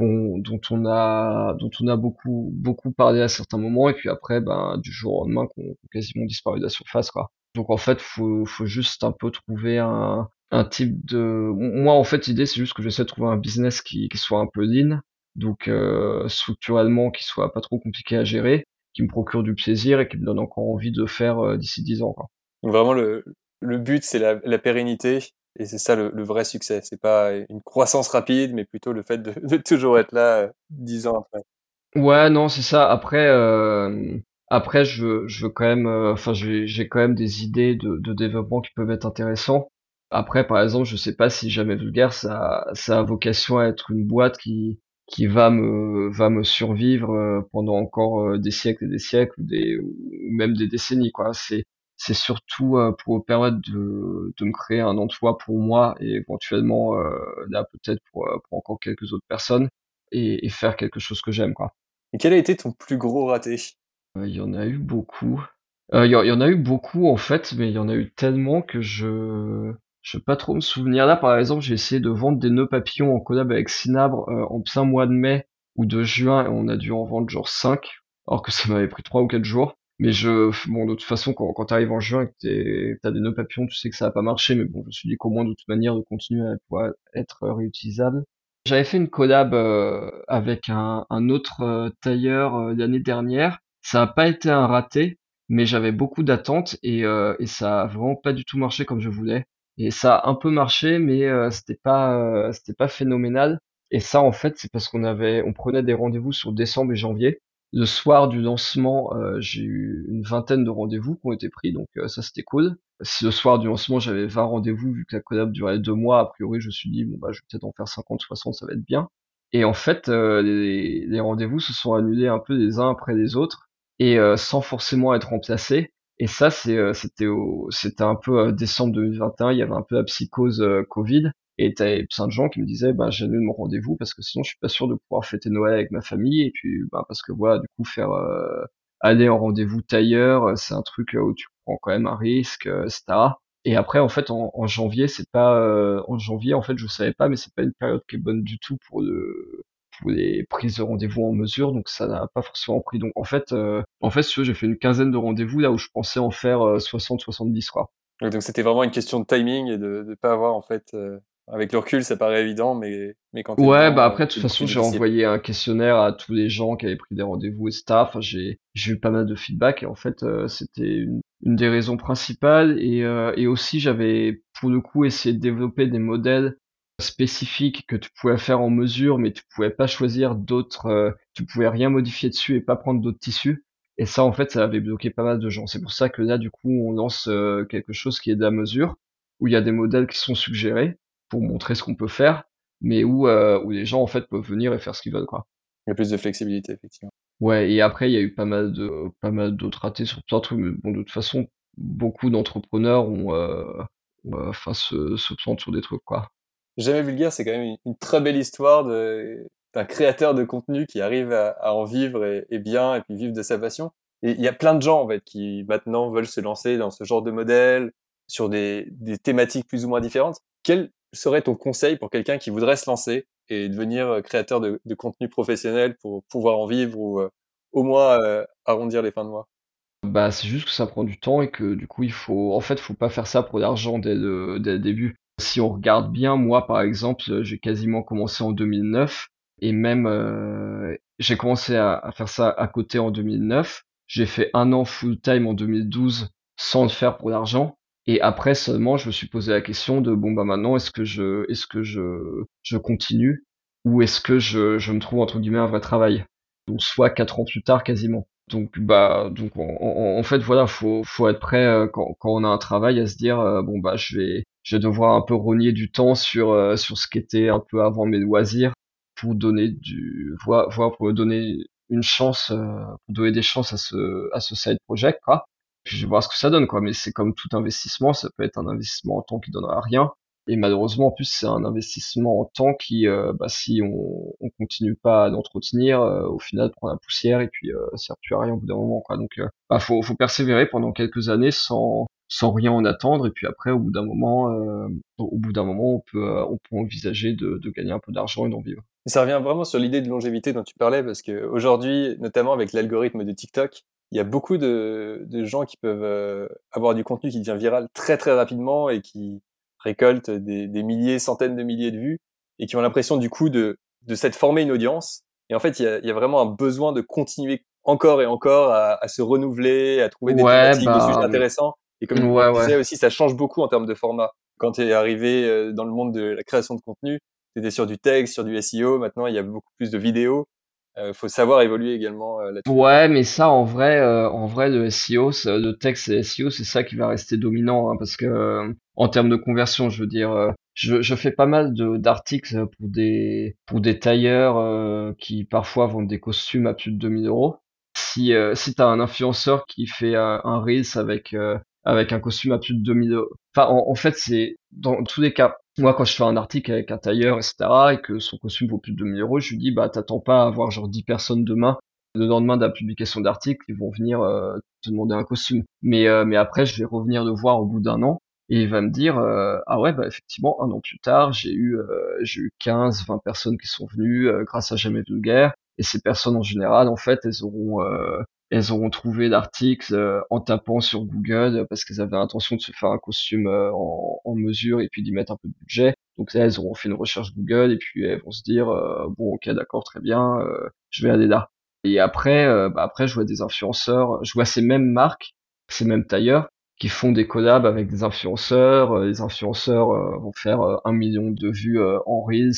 dont on a dont on a beaucoup beaucoup parlé à certains moments et puis après ben du jour au lendemain qu'on quasiment disparu de la surface quoi. Donc en fait faut faut juste un peu trouver un un type de moi en fait l'idée c'est juste que j'essaie de trouver un business qui qui soit un peu lean donc euh, structurellement qui soit pas trop compliqué à gérer qui me procure du plaisir et qui me donne encore envie de faire euh, d'ici 10 ans quoi. Donc vraiment le le but c'est la, la pérennité et c'est ça le, le, vrai succès. C'est pas une croissance rapide, mais plutôt le fait de, de toujours être là euh, dix ans après. Ouais, non, c'est ça. Après, euh, après, je je veux quand même, enfin, j'ai quand même des idées de, de développement qui peuvent être intéressants. Après, par exemple, je sais pas si jamais vulgaire, ça, ça a vocation à être une boîte qui, qui va me, va me survivre euh, pendant encore des siècles et des siècles, ou des, ou même des décennies, quoi. C'est, c'est surtout euh, pour permettre de, de me créer un emploi pour moi et éventuellement euh, là peut-être pour, euh, pour encore quelques autres personnes et, et faire quelque chose que j'aime quoi. Et quel a été ton plus gros raté? Il y en a eu beaucoup. Il y, y, en a eu beaucoup en fait, mais il y en a eu tellement que je je peux pas trop me souvenir. Là par exemple, j'ai essayé de vendre des nœuds papillons en collab avec Cinabre en plein mois de mai ou de juin et on a dû en vendre genre 5 alors que ça m'avait pris 3 ou 4 jours. Mais je, bon, de toute façon, quand, t'arrives en juin et que t'as des nœuds papillons, tu sais que ça va pas marcher. Mais bon, je me suis dit qu'au moins, de toute manière, de continuer à pouvoir être réutilisable. J'avais fait une collab euh, avec un, autre euh, tailleur euh, l'année dernière. Ça a pas été un raté, mais j'avais beaucoup d'attentes et, euh, et ça a vraiment pas du tout marché comme je voulais. Et ça a un peu marché, mais euh, c'était pas, c'était pas phénoménal. Et ça, en fait, c'est parce qu'on avait, on prenait des rendez-vous sur décembre et janvier le soir du lancement, euh, j'ai eu une vingtaine de rendez-vous qui ont été pris, donc euh, ça c'était cool. Si le soir du lancement j'avais 20 rendez-vous, vu que la collab durait deux mois, a priori je me suis dit bon bah je vais peut-être en faire 50, 60, ça va être bien. Et en fait, euh, les, les rendez-vous se sont annulés un peu les uns après les autres et sans forcément être remplacés. Et ça c'est c'était c'était un peu décembre 2021, il y avait un peu la psychose Covid et t'avais plein de gens qui me disaient, bah, j'annule mon rendez-vous parce que sinon je suis pas sûr de pouvoir fêter Noël avec ma famille. Et puis, bah, parce que voilà, du coup, faire euh, aller en rendez-vous tailleur, euh, c'est un truc euh, où tu prends quand même un risque, etc. Et après, en fait, en, en janvier, c'est pas, euh, en janvier, en fait, je savais pas, mais c'est pas une période qui est bonne du tout pour le, les prises de rendez-vous en mesure, donc ça n'a pas forcément pris. Donc, en fait, euh, en fait, si j'ai fait une quinzaine de rendez-vous là où je pensais en faire 60-70, quoi. Donc, c'était vraiment une question de timing et de ne pas avoir, en fait, avec le recul, ça paraît évident, mais, mais quand Ouais, bah après, de toute façon, j'ai envoyé un questionnaire à tous les gens qui avaient pris des rendez-vous et staff. J'ai, j'ai eu pas mal de feedback et en fait, euh, c'était une, une, des raisons principales. Et, euh, et aussi, j'avais pour le coup essayé de développer des modèles spécifiques que tu pouvais faire en mesure, mais tu pouvais pas choisir d'autres, euh, tu pouvais rien modifier dessus et pas prendre d'autres tissus. Et ça, en fait, ça avait bloqué pas mal de gens. C'est pour ça que là, du coup, on lance euh, quelque chose qui est de la mesure, où il y a des modèles qui sont suggérés pour montrer ce qu'on peut faire, mais où, euh, où les gens en fait peuvent venir et faire ce qu'ils veulent quoi. Il y a plus de flexibilité effectivement. Ouais, et après il y a eu pas mal de pas mal d'autres ratés sur plein de trucs, mais bon de toute façon beaucoup d'entrepreneurs ont euh, enfin se, se plantent sur des trucs quoi. Jamais vulgaire, c'est quand même une, très belle histoire d'un créateur de contenu qui arrive à, à en vivre et, et, bien et puis vivre de sa passion. Et il y a plein de gens en fait qui maintenant veulent se lancer dans ce genre de modèle sur des, des thématiques plus ou moins différentes. Quel serait ton conseil pour quelqu'un qui voudrait se lancer et devenir euh, créateur de, contenu professionnel pour pouvoir en vivre ou euh, au moins euh, arrondir les fins de mois? Bah, c'est juste que ça prend du temps et que du coup, il faut, en fait, faut pas faire ça pour l'argent dès dès le début. Si on regarde bien, moi, par exemple, j'ai quasiment commencé en 2009 et même euh, j'ai commencé à, faire ça à côté en 2009. J'ai fait un an full time en 2012 sans le faire pour l'argent. Et après seulement, je me suis posé la question de bon bah maintenant est-ce que je est-ce que je je continue ou est-ce que je je me trouve entre guillemets un vrai travail? Donc soit quatre ans plus tard quasiment. Donc bah donc en fait voilà faut faut être prêt euh, quand quand on a un travail à se dire euh, bon bah je vais je vais devoir un peu rogner du temps sur sur ce qui était un peu avant mes loisirs pour donner du voir, voir pour donner une chance pour donner des chances à ce à ce side project quoi puis je vais voir ce que ça donne quoi mais c'est comme tout investissement ça peut être un investissement en temps qui donnera rien et malheureusement, en plus, c'est un investissement en temps qui, euh, bah, si on, on continue pas à l'entretenir, euh, au final, prend la poussière et puis euh, sert plus à rien au bout d'un moment. Quoi. Donc, euh, bah, faut, faut persévérer pendant quelques années sans, sans rien en attendre. Et puis après, au bout d'un moment, euh, au bout d'un moment, on peut, on peut envisager de, de gagner un peu d'argent et d'en vivre. ça revient vraiment sur l'idée de longévité dont tu parlais, parce que aujourd'hui, notamment avec l'algorithme de TikTok, il y a beaucoup de, de gens qui peuvent avoir du contenu qui devient viral très très rapidement et qui récoltent des, des, milliers, centaines de milliers de vues et qui ont l'impression du coup de, de s'être formé une audience. Et en fait, il y a, il y a vraiment un besoin de continuer encore et encore à, à se renouveler, à trouver des ouais, thématiques, bah, des sujets intéressants. Et comme ouais, tu disais ouais. aussi, ça change beaucoup en termes de format. Quand tu es arrivé euh, dans le monde de la création de contenu, tu étais sur du texte, sur du SEO. Maintenant, il y a beaucoup plus de vidéos. Euh, faut savoir évoluer également euh, là-dessus. Ouais, mais ça, en vrai, euh, en vrai, le SEO, le texte et SEO, c'est ça qui va rester dominant, hein, parce que euh, en termes de conversion, je veux dire, euh, je, je fais pas mal de d'articles pour des pour des tailleurs qui parfois vendent des costumes à plus de 2000 euros. Si si t'as un influenceur qui fait un, reels avec avec un costume à plus de 2000 euros, enfin, en, en fait, c'est dans tous les cas. Moi, quand je fais un article avec un tailleur, etc., et que son costume vaut plus de 2000 euros, je lui dis, bah, t'attends pas à avoir genre 10 personnes demain, le lendemain de la publication d'article, ils vont venir euh, te demander un costume. Mais, euh, mais après, je vais revenir le voir au bout d'un an, et il va me dire, euh, ah ouais, bah, effectivement, un an plus tard, j'ai eu, euh, j'ai eu 15, 20 personnes qui sont venues euh, grâce à Jamais Vulgaire, et ces personnes, en général, en fait, elles auront, euh, elles auront trouvé l'article euh, en tapant sur Google parce qu'elles avaient l'intention de se faire un costume euh, en, mesure et puis d'y mettre un peu de budget. Donc là, elles auront fait une recherche Google et puis elles vont se dire euh, bon, ok, d'accord, très bien, je vais aller là. Et après, bah après, je vois des influenceurs, je vois ces mêmes marques, ces mêmes tailleurs qui font des collabs avec des influenceurs. Les influenceurs vont faire un million de vues en reels,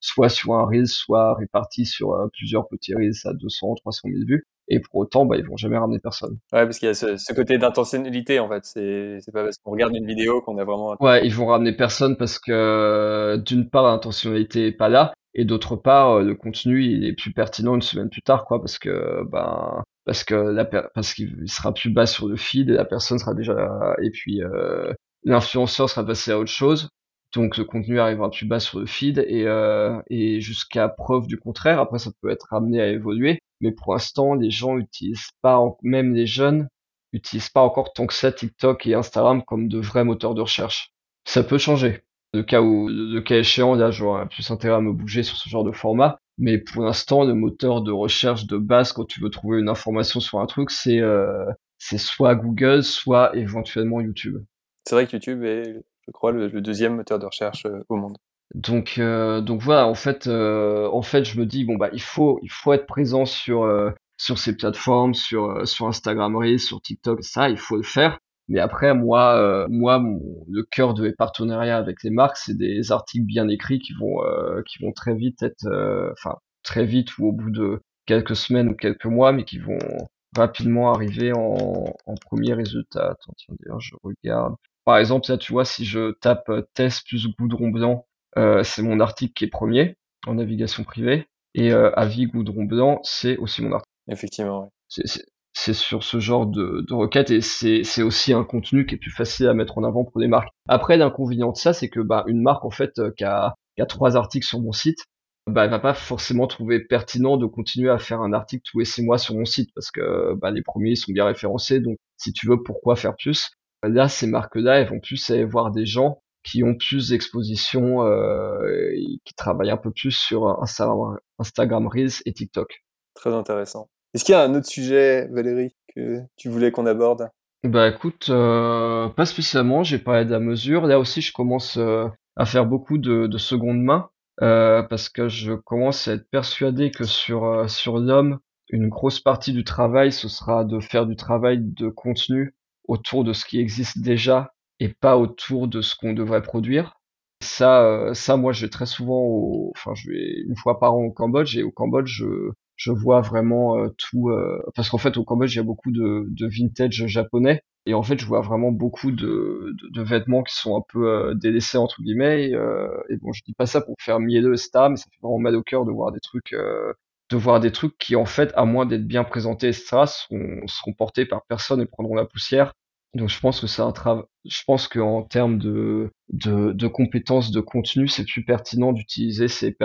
soit sur un reel, soit répartis sur plusieurs petits reels à 200, 300 000 vues. Et pour autant, bah, ils vont jamais ramener personne. Ouais, parce qu'il y a ce, ce côté d'intentionnalité en fait. C'est c'est pas parce qu'on regarde une vidéo qu'on a vraiment. Ouais, ils vont ramener personne parce que d'une part l'intentionnalité est pas là et d'autre part euh, le contenu il est plus pertinent une semaine plus tard quoi parce que ben parce que la per- parce qu'il sera plus bas sur le feed et la personne sera déjà et puis euh, l'influenceur sera passé à autre chose donc le contenu arrivera plus bas sur le feed et euh, et jusqu'à preuve du contraire après ça peut être ramené à évoluer mais pour l'instant les gens utilisent pas même les jeunes utilisent pas encore tant que ça TikTok et Instagram comme de vrais moteurs de recherche. Ça peut changer. Le cas où, le cas échéant, là, j'aurais plus intérêt à me bouger sur ce genre de format. Mais pour l'instant, le moteur de recherche de base, quand tu veux trouver une information sur un truc, c'est euh, soit Google, soit éventuellement YouTube. C'est vrai que YouTube est, je crois, le, le deuxième moteur de recherche euh, au monde. Donc euh, donc voilà, en fait euh, en fait je me dis bon bah il faut il faut être présent sur euh, sur ces plateformes, sur euh, sur Instagram sur TikTok, ça il faut le faire. Mais après moi euh, moi le cœur de mes partenariats avec les marques, c'est des articles bien écrits qui vont euh, qui vont très vite être enfin très vite ou au bout de quelques semaines ou quelques mois mais qui vont rapidement arriver en en premier résultat. Attends, tiens d'ailleurs je regarde. Par exemple, là tu vois si je tape test plus goudron blanc c'est mon article qui est premier en navigation privée. Et euh, avis goudron blanc, c'est aussi mon article. Effectivement. Ouais. C'est sur ce genre de, de requête et c'est c'est aussi un contenu qui est plus facile à mettre en avant pour des marques. Après, l'inconvénient de ça, c'est que bah, une marque en fait euh, qui a, qui a trois articles sur mon site, bah, elle va pas forcément trouver pertinent de continuer à faire un article tous les six mois sur mon site parce que bah, les premiers sont bien référencés. Donc, si tu veux, pourquoi faire plus? Là, ces marques-là, elles vont plus aller voir des gens qui ont plus d'exposition, euh, et qui travaillent un peu plus sur Instagram, Instagram Reels et TikTok. Très intéressant. Est-ce qu'il y a un autre sujet, Valérie, que tu voulais qu'on aborde? Bah écoute, euh, pas spécialement, j'ai parlé de la mesure. Là aussi, je commence euh, à faire beaucoup de, de seconde main parce que je commence à être persuadé que sur, sur l'homme, une grosse partie du travail, ce sera de faire du travail de contenu autour de ce qui existe déjà et pas autour de ce qu'on devrait produire. Ça, euh, ça, moi, je vais très souvent au, enfin, je vais une fois par an au Cambodge et au Cambodge, je, je vois vraiment euh, tout, euh, parce qu'en fait, au Cambodge, il y a beaucoup de, de vintage japonais Et en fait, je vois vraiment beaucoup de, de, vêtements qui sont un peu euh, délaissés entre guillemets. Euh, et bon, je dis pas ça pour faire mielleux, etc. Mais ça fait vraiment mal au cœur de voir des trucs, de voir des trucs qui en fait, à moins d'être bien présentés, etc., seront, seront portés par personne et prendront la poussière. Donc je pense que c'est un travail. Je pense qu'en termes de, de, de compétences de contenu, c'est plus pertinent d'utiliser ces,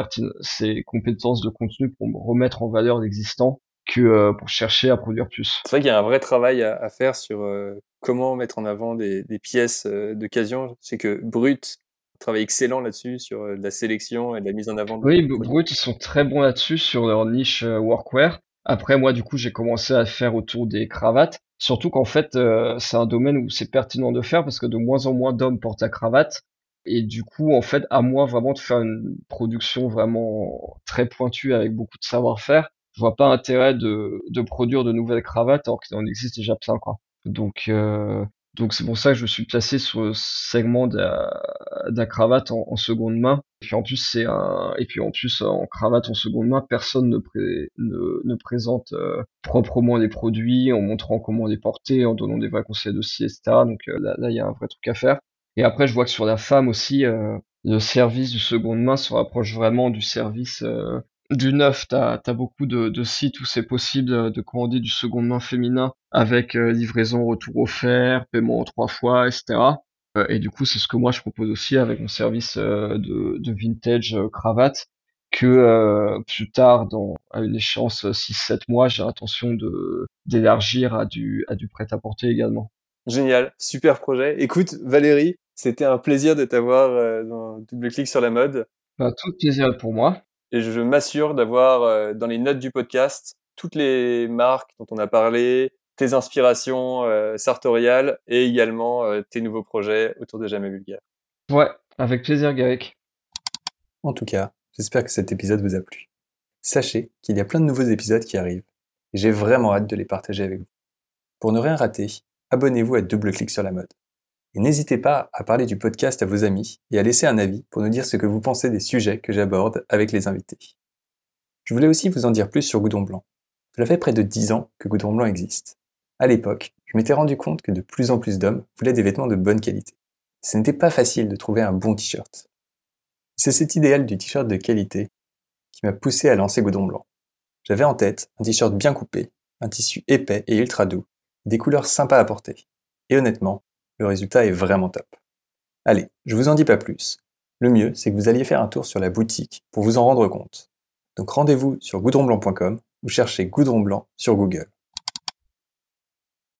ces compétences de contenu pour remettre en valeur l'existant que euh, pour chercher à produire plus. C'est vrai qu'il y a un vrai travail à, à faire sur euh, comment mettre en avant des, des pièces euh, d'occasion. C'est que Brut travaille excellent là-dessus sur la sélection et la mise en avant. De oui, Brut ils sont très bons là-dessus sur leur niche workwear. Après moi du coup j'ai commencé à faire autour des cravates. Surtout qu'en fait c'est un domaine où c'est pertinent de faire parce que de moins en moins d'hommes portent la cravate. Et du coup, en fait, à moi vraiment de faire une production vraiment très pointue avec beaucoup de savoir-faire, je vois pas intérêt de, de produire de nouvelles cravates alors qu'il en existe déjà plein quoi. Donc euh, donc c'est pour ça que je suis placé sur le segment de la, cravate en, seconde main. Et puis en plus c'est un et puis en plus en cravate en seconde main, personne ne, présente euh, proprement les produits en montrant comment les porter, en donnant des vrais conseils aussi, etc. Donc euh, là il y a un vrai truc à faire. Et après je vois que sur la femme aussi, euh, le service du seconde main se rapproche vraiment du service du neuf, tu as, beaucoup de, sites où c'est possible de commander du seconde main féminin avec euh, livraison, retour offert, paiement en trois fois, etc. Euh, et du coup, c'est ce que moi je propose aussi avec mon service euh, de, vintage cravate, que plus tard, dans à une échéance 6-7 mois, j'ai l'intention de d'élargir à du, à du prêt-à-porter également. Génial, super projet. Écoute, Valérie, c'était un plaisir de t'avoir dans Double Clic sur la mode. Bah, tout plaisir pour moi et je m'assure d'avoir euh, dans les notes du podcast toutes les marques dont on a parlé, tes inspirations euh, sartoriales et également euh, tes nouveaux projets autour de Jamais Vulgaire. Ouais, avec plaisir, Garrick. En tout cas, j'espère que cet épisode vous a plu. Sachez qu'il y a plein de nouveaux épisodes qui arrivent et j'ai vraiment hâte de les partager avec vous. Pour ne rien rater, abonnez-vous à Double Clic sur la mode. Et n'hésitez pas à parler du podcast à vos amis et à laisser un avis pour nous dire ce que vous pensez des sujets que j'aborde avec les invités. Je voulais aussi vous en dire plus sur Goudron Blanc. Cela fait près de 10 ans que Goudron Blanc existe. À l'époque, je m'étais rendu compte que de plus en plus d'hommes voulaient des vêtements de bonne qualité. Ce n'était pas facile de trouver un bon t-shirt. C'est cet idéal du t-shirt de qualité qui m'a poussé à lancer Goudron Blanc. J'avais en tête un t-shirt bien coupé, un tissu épais et ultra doux, des couleurs sympas à porter. Et honnêtement, le résultat est vraiment top. Allez, je vous en dis pas plus. Le mieux, c'est que vous alliez faire un tour sur la boutique pour vous en rendre compte. Donc rendez-vous sur goudronblanc.com ou cherchez Goudron Blanc sur Google.